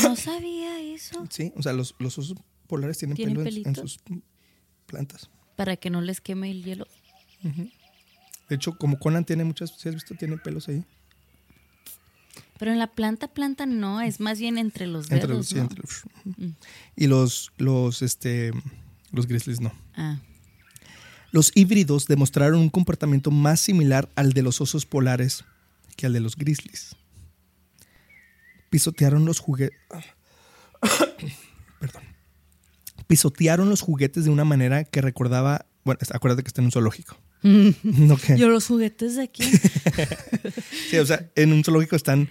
No sabía eso. *coughs* Sí, o sea, los, los osos polares tienen, ¿Tienen pelo en, sus plantas. Para que no les queme el hielo. De hecho, como Conan tiene muchas, si has visto, tiene pelos ahí. Pero en la planta, planta no, es más bien entre los dedos. Entre los, ¿no? entre los- ujú. Y los, los, este, los grizzlies no. Ah, Los híbridos demostraron un comportamiento más similar al de los osos polares que al de los grizzlies. Pisotearon los juguetes. *coughs* Perdón. Pisotearon los juguetes de una manera que recordaba. Bueno, acuérdate que está en un zoológico. *laughs* Que- Yo los juguetes de aquí. *laughs* Sí, o sea, en un zoológico están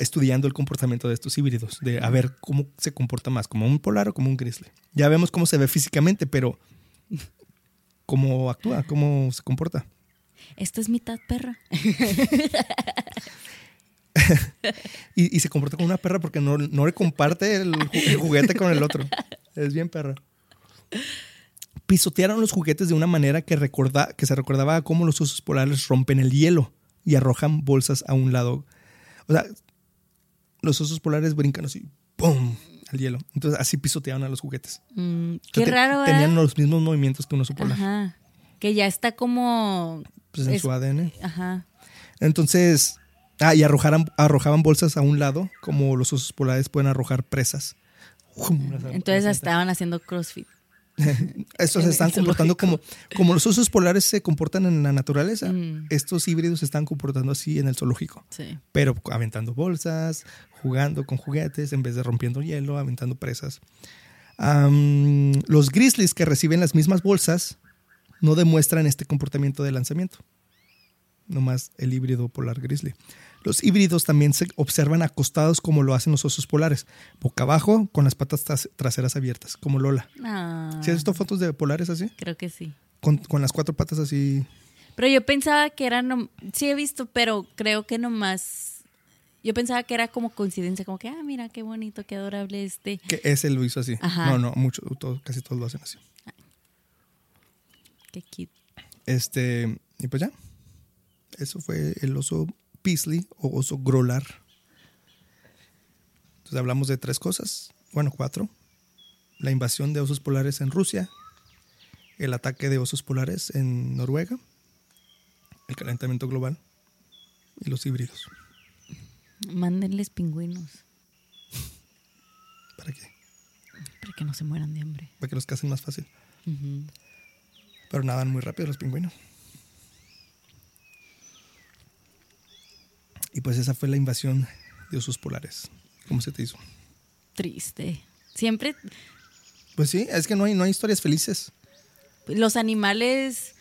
estudiando el comportamiento de estos híbridos, de a ver cómo se comporta más, como un polar o como un grizzly. Ya vemos cómo se ve físicamente, pero cómo actúa, cómo se comporta. Esta es mitad perra. *laughs* Y, y se comporta como una perra porque no, no le comparte el juguete con el otro. Es bien perra. Pisotearon los juguetes de una manera que, recorda, que se recordaba a cómo los osos polares rompen el hielo y arrojan bolsas a un lado. O sea, los osos polares brincan así, ¡pum! al hielo. Entonces así pisoteaban a los juguetes. Mm, qué Entonces, te- raro, Tenían ¿verdad? los mismos movimientos que un oso polar. Ajá. Que ya está como. Pues en es- su ADN. Ajá. Entonces, ah, y arrojaran, arrojaban bolsas a un lado, como los osos polares pueden arrojar presas. Entonces estaban haciendo CrossFit. *laughs* Estos se están comportando como, como los osos polares se comportan en la naturaleza. Mm. Estos híbridos se están comportando así en el zoológico. Sí. Pero aventando bolsas, jugando con juguetes, en vez de rompiendo hielo, aventando presas. Los grizzlies que reciben las mismas bolsas no demuestran este comportamiento de lanzamiento. Nomás el híbrido polar grizzly. Los híbridos también se observan acostados como lo hacen los osos polares, boca abajo, con las patas tras- traseras abiertas, como Lola. Ah, ¿Sí has visto fotos de polares así? Creo que sí. Con, con las cuatro patas así. Pero yo pensaba que era. nom- Sí, he visto, pero creo que nomás. Yo pensaba que era como coincidencia, como que, ah, mira, qué bonito, qué adorable este. Que ese lo hizo así. Ajá. No, no, mucho, todo- casi todos lo hacen así. Qué cute. Este, y pues ya. Eso fue el oso Peasley o oso grolar. Entonces hablamos de tres cosas. Bueno, cuatro. La invasión de osos polares en Rusia. El ataque de osos polares en Noruega. El calentamiento global. Y los híbridos. Mándenles pingüinos ¿Para qué? para que no se mueran de hambre. Para que los casen más fácil. Pero nadan muy rápido los pingüinos. Y pues esa fue la invasión de osos polares. ¿Cómo se te hizo? Triste. Siempre Pues sí, es que no hay, no hay historias felices. los animales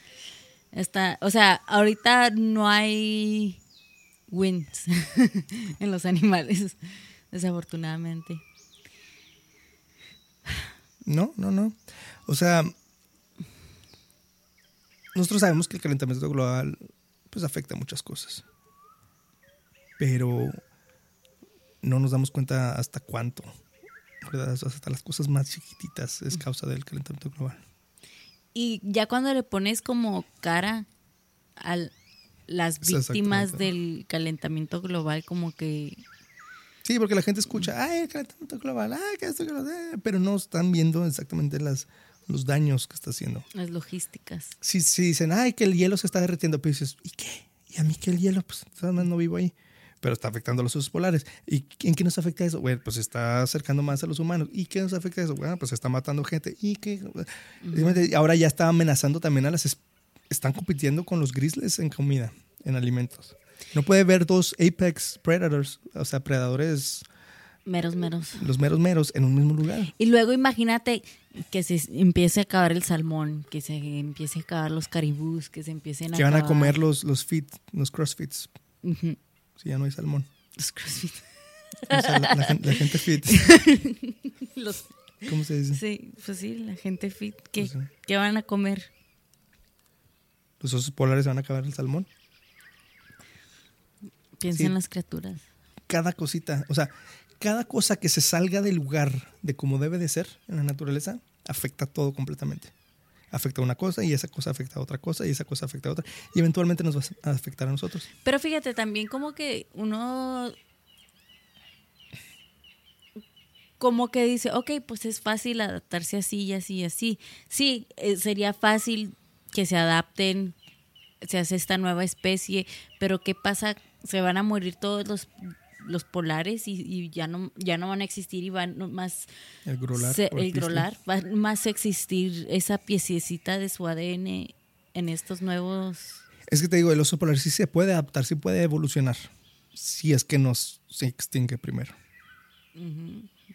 está, o sea, ahorita no hay wins *laughs* en los animales, desafortunadamente. No, no, no. O sea, nosotros sabemos que el calentamiento global pues afecta muchas cosas. Pero no nos damos cuenta hasta cuánto. ¿verdad? Hasta las cosas más chiquititas es causa del calentamiento global. Y ya cuando le pones como cara a las Sí, víctimas del calentamiento global, como que Sí, porque la gente escucha, ay, el calentamiento global, ay, que esto, que lo de", pero no están viendo exactamente las, los daños que está haciendo. las logísticas. Si, si dicen, ay, que el hielo se está derritiendo, pero dices, ¿y qué? ¿Y a mí qué el hielo? Pues además no vivo ahí. Pero está afectando a los osos polares. ¿Y en qué nos afecta eso? Bueno, pues está acercando más a los humanos. ¿Y qué nos afecta eso? Bueno, pues está matando gente. ¿Y qué? Ahora ya está amenazando también a las... es- Están compitiendo con los grizzlies en comida, en alimentos. No puede ver dos apex predators, o sea, predadores, Meros, meros. los meros meros, en un mismo lugar. Y luego imagínate que se empiece a acabar el salmón, que se empiece a acabar los caribús, que se empiecen a Que van a comer los, los fit, los crossfits, Ujú. Si ya no hay salmón. Los crossfit. O sea, la, la gen- la gente fit, *laughs* Los- ¿cómo se dice? sí, pues sí, la gente fit. ¿Qué, Pues sí. qué van a comer? Los osos polares van a acabar el salmón. Piensa Sí. en las criaturas. Cada cosita, o sea, cada cosa que se salga del lugar de como debe de ser en la naturaleza afecta todo completamente. Afecta a una cosa y esa cosa afecta a otra cosa y esa cosa afecta a otra y eventualmente nos va a afectar a nosotros. Pero fíjate, también como que uno como que dice, ok, pues es fácil adaptarse así y así y así. Sí, eh, sería fácil que se adapten, se hace esta nueva especie, pero ¿qué pasa? Se van a morir todos los, los polares y, y ya no ya no van a existir y van más El grolar. se- el grolar, va más a existir esa piececita de su ADN en estos nuevos Es que te digo, el oso polar sí se puede adaptar, sí puede evolucionar. Si es que nos se extingue primero.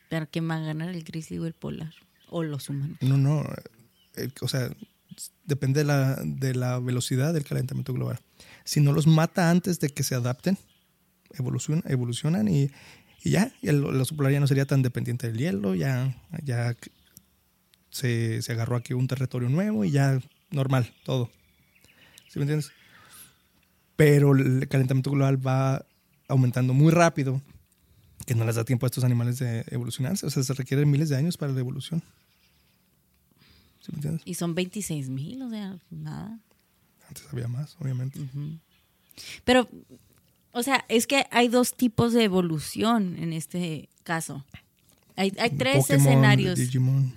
pero que va a ganar el grizzly o el polar o los humanos. No, no. o sea, depende de la, de la velocidad del calentamiento global. Si no los mata antes de que se adapten, evolucionan, evolucionan y, y ya, el, polar ya no sería tan dependiente del hielo, ya, ya se, se agarró aquí un territorio nuevo y ya normal, todo. ¿Sí me entiendes? Pero el calentamiento global va aumentando muy rápido, que no les da tiempo a estos animales de evolucionarse. O sea, se requieren miles de años para la evolución. ¿Sí me entiendes? Y son 26 mil, o sea, nada. Antes había más, obviamente. Pero, o sea, es que hay dos tipos de evolución en este caso. Hay, hay tres Pokémon, escenarios. Digimon.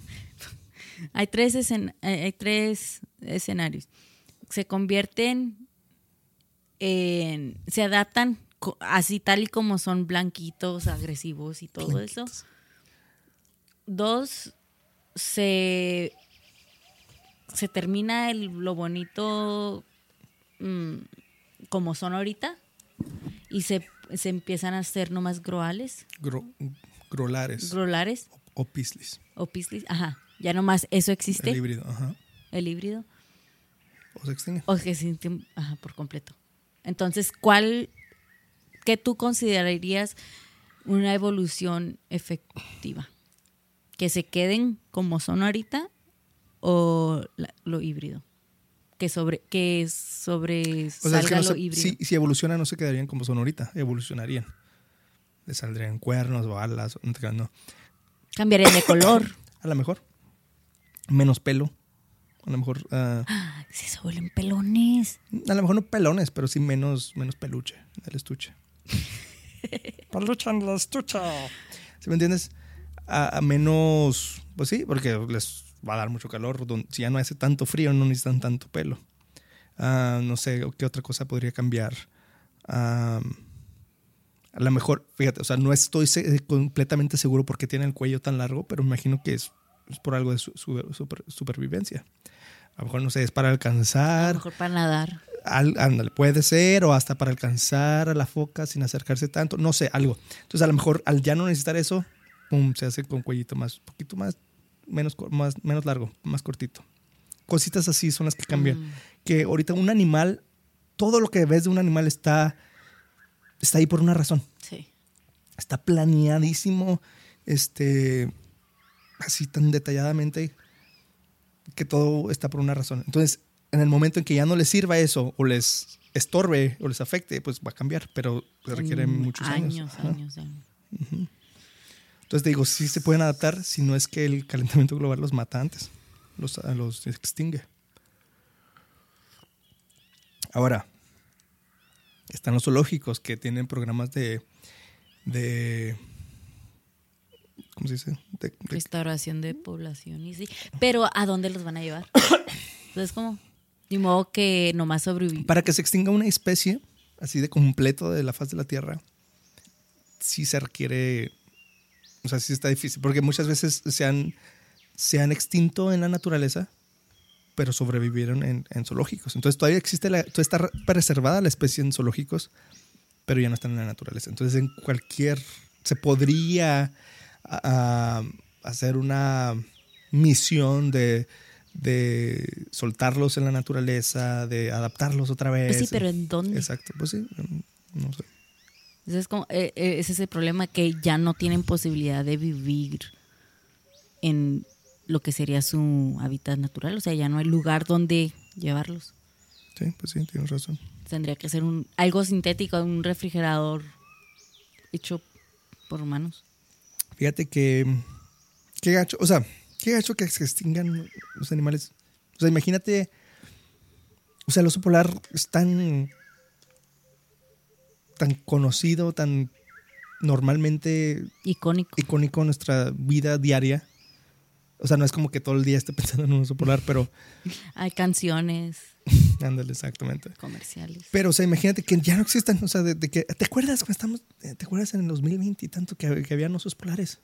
*laughs* Hay tres, escen- eh, hay tres escenarios. Se convierten en. Se adaptan así tal y como son blanquitos, agresivos y todo eso. Dos, se. Se termina el, lo bonito mm, como son ahorita y se, se empiezan a hacer nomás groales, Gro- grolares grolares o pislis. o pislis. Ajá, ya nomás eso existe, El el, híbrido, ajá. híbrido. O se extingue. O se intim- ajá, por completo. Entonces, ¿cuál, qué tú considerarías una evolución efectiva? ¿Que se queden como son ahorita o la- lo híbrido? Que sobre, que sobre O sea, es que salga no lo se- híbrido. si, si evolucionan, no se quedarían como son ahorita. Evolucionarían. Les saldrían cuernos o alas. o- No, no. Cambiarían de color. *coughs* A lo mejor. Menos pelo. A lo mejor. ah, *gasps* Si se vuelven pelones. a lo mejor no pelones, pero sí menos, menos peluche en el estuche. *laughs* peluche en el estuche. ¿Sí me entiendes? A, a menos. Pues sí, porque les va a dar mucho calor. Si ya no hace tanto frío, no necesitan tanto pelo. Ah, no sé qué otra cosa podría cambiar. Ah, a lo mejor, fíjate, o sea, no estoy se- completamente seguro por qué tiene el cuello tan largo, pero me imagino que es, es por algo de su, su- super- supervivencia. A lo mejor, no sé, es para A lo alcanzar. mejor para nadar. Al- ándale, puede ser, o hasta para alcanzar a la foca sin acercarse tanto, no sé, algo. Entonces, a lo mejor al ya no necesitar eso, pum, se hace con cuellito más, poquito más, menos, más, menos largo, más cortito. Cositas así son las que cambian. Mm. Que ahorita un animal, todo lo que ves de un animal está, está ahí por una razón. Sí. Está planeadísimo, este, así tan detalladamente que todo está por una razón. Entonces, en el momento en que ya no les sirva eso o les estorbe o les afecte, pues va a cambiar, pero se requieren Mm, muchos años. Años, Ajá. años, años. Entonces te digo, sí se pueden adaptar si no es que el calentamiento global los mata antes, los, los extingue. Ahora, están los zoológicos que tienen programas de, de ¿cómo se dice? De- de- Restauración de población y sí. Pero ¿a dónde los van a llevar? *coughs* Entonces, como Ni modo que nomás sobrevivir. para que se extinga una especie así de completo de la faz de la Tierra, sí se requiere, o sea, sí está difícil, porque muchas veces se han, se han extinto en la naturaleza, pero sobrevivieron en, en zoológicos. Entonces todavía existe, la, todavía está preservada la especie en zoológicos, pero ya no están en la naturaleza. Entonces en cualquier, se podría a- a- hacer una misión de, de soltarlos en la naturaleza, de adaptarlos otra vez. Pues sí, pero ¿en dónde? Exacto, pues sí, no sé. Entonces, es como, eh, eh, ese es el problema, que ya no tienen posibilidad de vivir en lo que sería su hábitat natural. O sea, ya no hay lugar donde llevarlos. Sí, pues sí, tienes razón. Tendría que ser un, algo sintético, un refrigerador hecho por humanos. Fíjate que. Qué gacho. O sea, qué gacho que se extingan los animales. O sea, imagínate. O sea, el oso polar es tan. Tan conocido, tan normalmente Icónico. icónico en nuestra vida diaria. O sea, no es como que todo el día esté *laughs* pensando en un oso polar, pero. *laughs* Hay canciones *laughs* Ándale, exactamente. comerciales. Pero, o sea, imagínate que ya no existan. O sea, de, de que. ¿Te acuerdas cuando estamos. eh, ¿Te acuerdas en el 2020 y tanto que, que habían osos polares?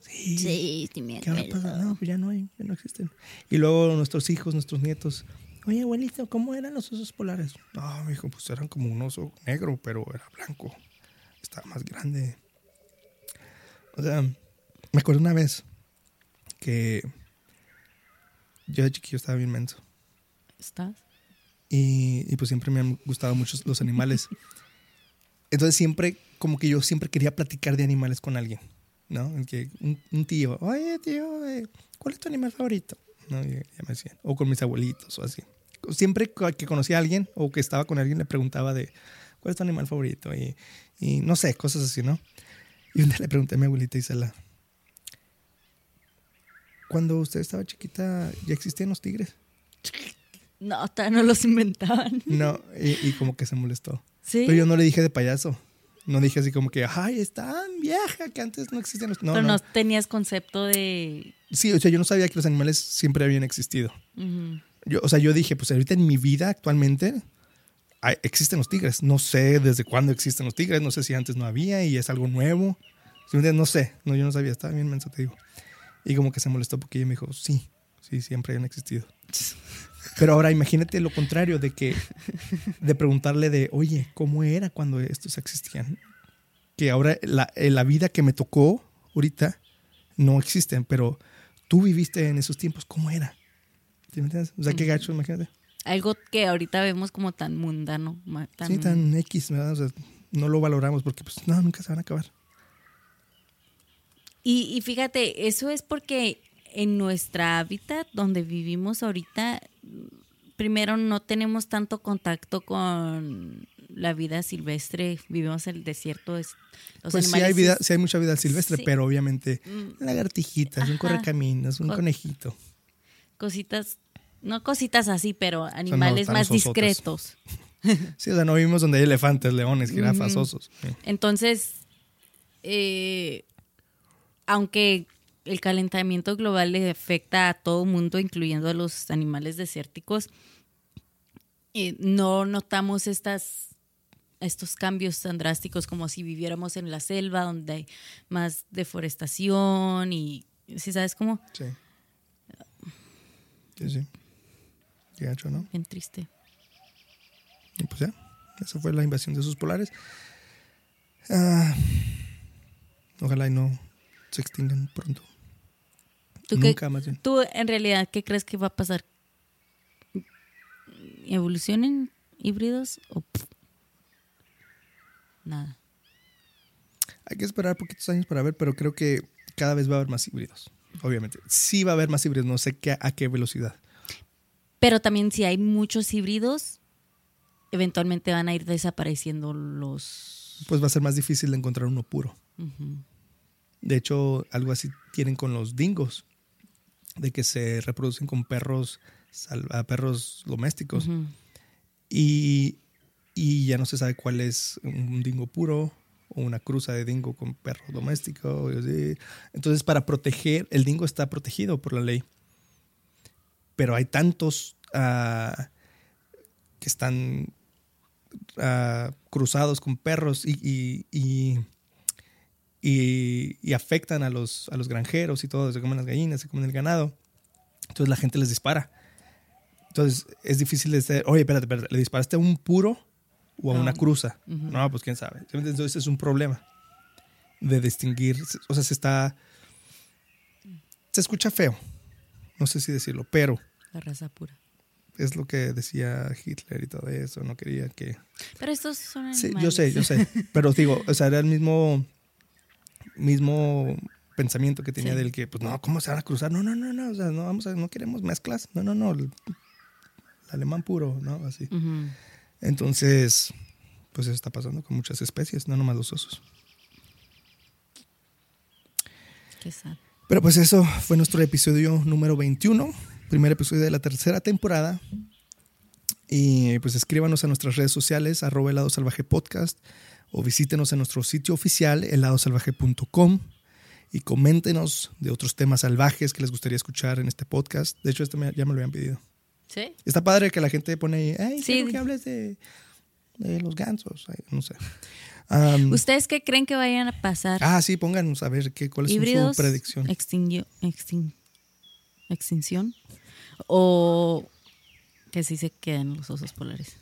Sí. Sí, sí me ¿Qué ahora pasa? No, pues ya no hay, ya no existen. Y luego nuestros hijos, nuestros nietos. Oye, abuelito, ¿cómo eran los osos polares? No, me dijo, pues eran como un oso negro, pero era blanco. Estaba más grande. O sea, me acuerdo una vez que yo de chiquillo estaba bien menso. ¿Estás? Y, y pues siempre me han gustado mucho los animales. Entonces siempre, como que yo siempre quería platicar de animales con alguien, ¿no? Que un, un tío, oye tío, eh, ¿cuál es tu animal favorito? ¿No? Y ya me decían, o con mis abuelitos o así. Siempre que conocía a alguien o que estaba con alguien le preguntaba de, ¿cuál es tu animal favorito? Y, y no sé, cosas así, ¿no? Y un día le pregunté a mi abuelita Isela, cuando usted estaba chiquita, ¿ya existían los tigres? No, todavía no los inventaban. No, y, y como que se molestó. Sí. Pero yo no le dije de payaso. No dije así como que, ay, es tan vieja que antes no existían los... No, Pero no. no tenías concepto de. Sí, o sea, yo no sabía que los animales siempre habían existido. Yo, o sea, yo dije, pues ahorita en mi vida actualmente hay- existen los tigres. No sé desde cuándo existen los tigres. No sé si antes no había y es algo nuevo. No sé. No, yo no sabía. Estaba bien menso, te digo. Y como que se molestó porque ella me dijo, sí, sí, siempre han existido. *laughs* Pero ahora imagínate lo contrario de que, de preguntarle de, oye, ¿cómo era cuando estos existían? Que ahora la, eh, la vida que me tocó ahorita no existen, pero tú viviste en esos tiempos, ¿cómo era? ¿Sí me entiendes? O sea, qué gacho, imagínate. Algo que ahorita vemos como tan mundano. Tan, Sí, tan X, ¿verdad? O sea, no lo valoramos porque, pues, no, nunca se van a acabar. Y, y fíjate, eso es porque en nuestra hábitat donde vivimos ahorita, primero no tenemos tanto contacto con la vida silvestre, vivimos en el desierto. Es, los pues sí animales hay, vida, sí hay mucha vida silvestre, Sí. pero obviamente Mm, lagartijitas, un Ajá. correcaminos, un Co- conejito. cositas, no cositas así, pero animales más discretos. *laughs* Sí, o sea, no vivimos donde hay elefantes, leones, jirafas, osos. Sí. Entonces, eh, aunque el calentamiento global le afecta a todo mundo, incluyendo a los animales desérticos, eh, no notamos estas estos cambios tan drásticos como si viviéramos en la selva donde hay más deforestación y si sabes cómo Sí. Sí, sí. Qué gacho, ¿no? bien triste Y pues ya, esa fue la invasión de esos polares. Ah, ojalá y no se extingan pronto. ¿Tú qué- Nunca más bien. tú en realidad qué crees que va a pasar evolucionen híbridos o pff, nada Hay que esperar poquitos años para ver, pero creo que cada vez va a haber más híbridos. Obviamente. Sí va a haber más híbridos, no sé qué, a qué velocidad. Pero también si hay muchos híbridos, eventualmente van a ir desapareciendo los... Pues va a ser más difícil de encontrar uno puro. Ujú. De hecho, algo así tienen con los dingos, de que se reproducen con perros, sal- a perros domésticos. Y, y ya no se sabe cuál es un dingo puro o una cruza de dingo con perro doméstico. Entonces, para proteger, el dingo está protegido por la ley. Pero hay tantos ah, que están ah, cruzados con perros y, y, y, y- y afectan a los, a los granjeros y todo. Se comen las gallinas, se comen el ganado. Entonces la gente les dispara. Entonces es difícil de decir, oye, espérate, espérate, ¿le disparaste a un puro o a No. una cruza? Ujú. No, pues quién sabe. ¿Sí? Entonces es un problema de distinguir. O sea, se está. Se escucha feo. No sé si decirlo, pero La raza pura. es lo que decía Hitler y todo eso. No quería que. Pero estos son Sí, animales. yo sé, yo sé. *laughs* Pero digo, o sea, era el mismo. Mismo pensamiento que tenía Sí. del que, pues no, ¿cómo se van a cruzar? No, no, no, no. O sea, no vamos a, no queremos mezclas. No, no, no. El, el alemán puro, ¿no? Así. Entonces, pues eso está pasando con muchas especies, no nomás los osos. Qué sad. Pero pues eso fue nuestro episodio número 21, primer episodio de la tercera temporada. Y pues escríbanos a nuestras redes sociales, arroba helado salvaje podcast, o visítenos en nuestro sitio oficial, heladosalvaje.com, y coméntenos de otros temas salvajes que les gustaría escuchar en este podcast. De hecho, este me- ya me lo habían pedido. ¿Sí? Está padre que la gente pone ahí, hey, Sí. quiero que hables de, de los gansos, ay, no sé. *laughs* ¿Ustedes qué creen que vayan a pasar? ah, sí, pónganos a ver qué, cuál es su predicción. extinguió- extin- ¿Extinción? ¿O que sí se queden los osos polares?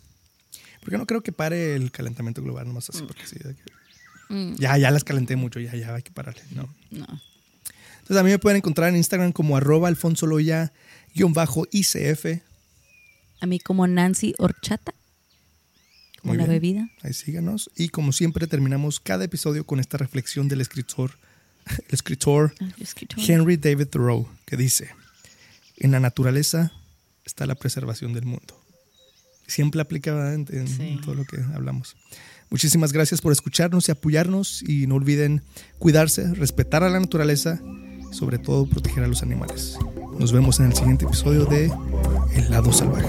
Porque no creo que pare el calentamiento global, nomás así, porque sí. Mm, Ya, ya las calenté mucho, ya, ya hay que pararle, ¿no? no. Entonces a mí me pueden encontrar en Instagram como arroba alfonso loya guion bajo ICF. A mí como Nancy Horchata, como la bebida. Ahí síganos. Y como siempre terminamos cada episodio con esta reflexión del escritor, *laughs* el escritor Ah, escritor. Henry David Thoreau, que dice, en la naturaleza está la preservación del mundo. Siempre aplica en, en Sí. todo lo que hablamos. Muchísimas gracias por escucharnos y apoyarnos y no olviden cuidarse, respetar a la naturaleza, sobre todo proteger a los animales. Nos vemos en el siguiente episodio de El lado salvaje.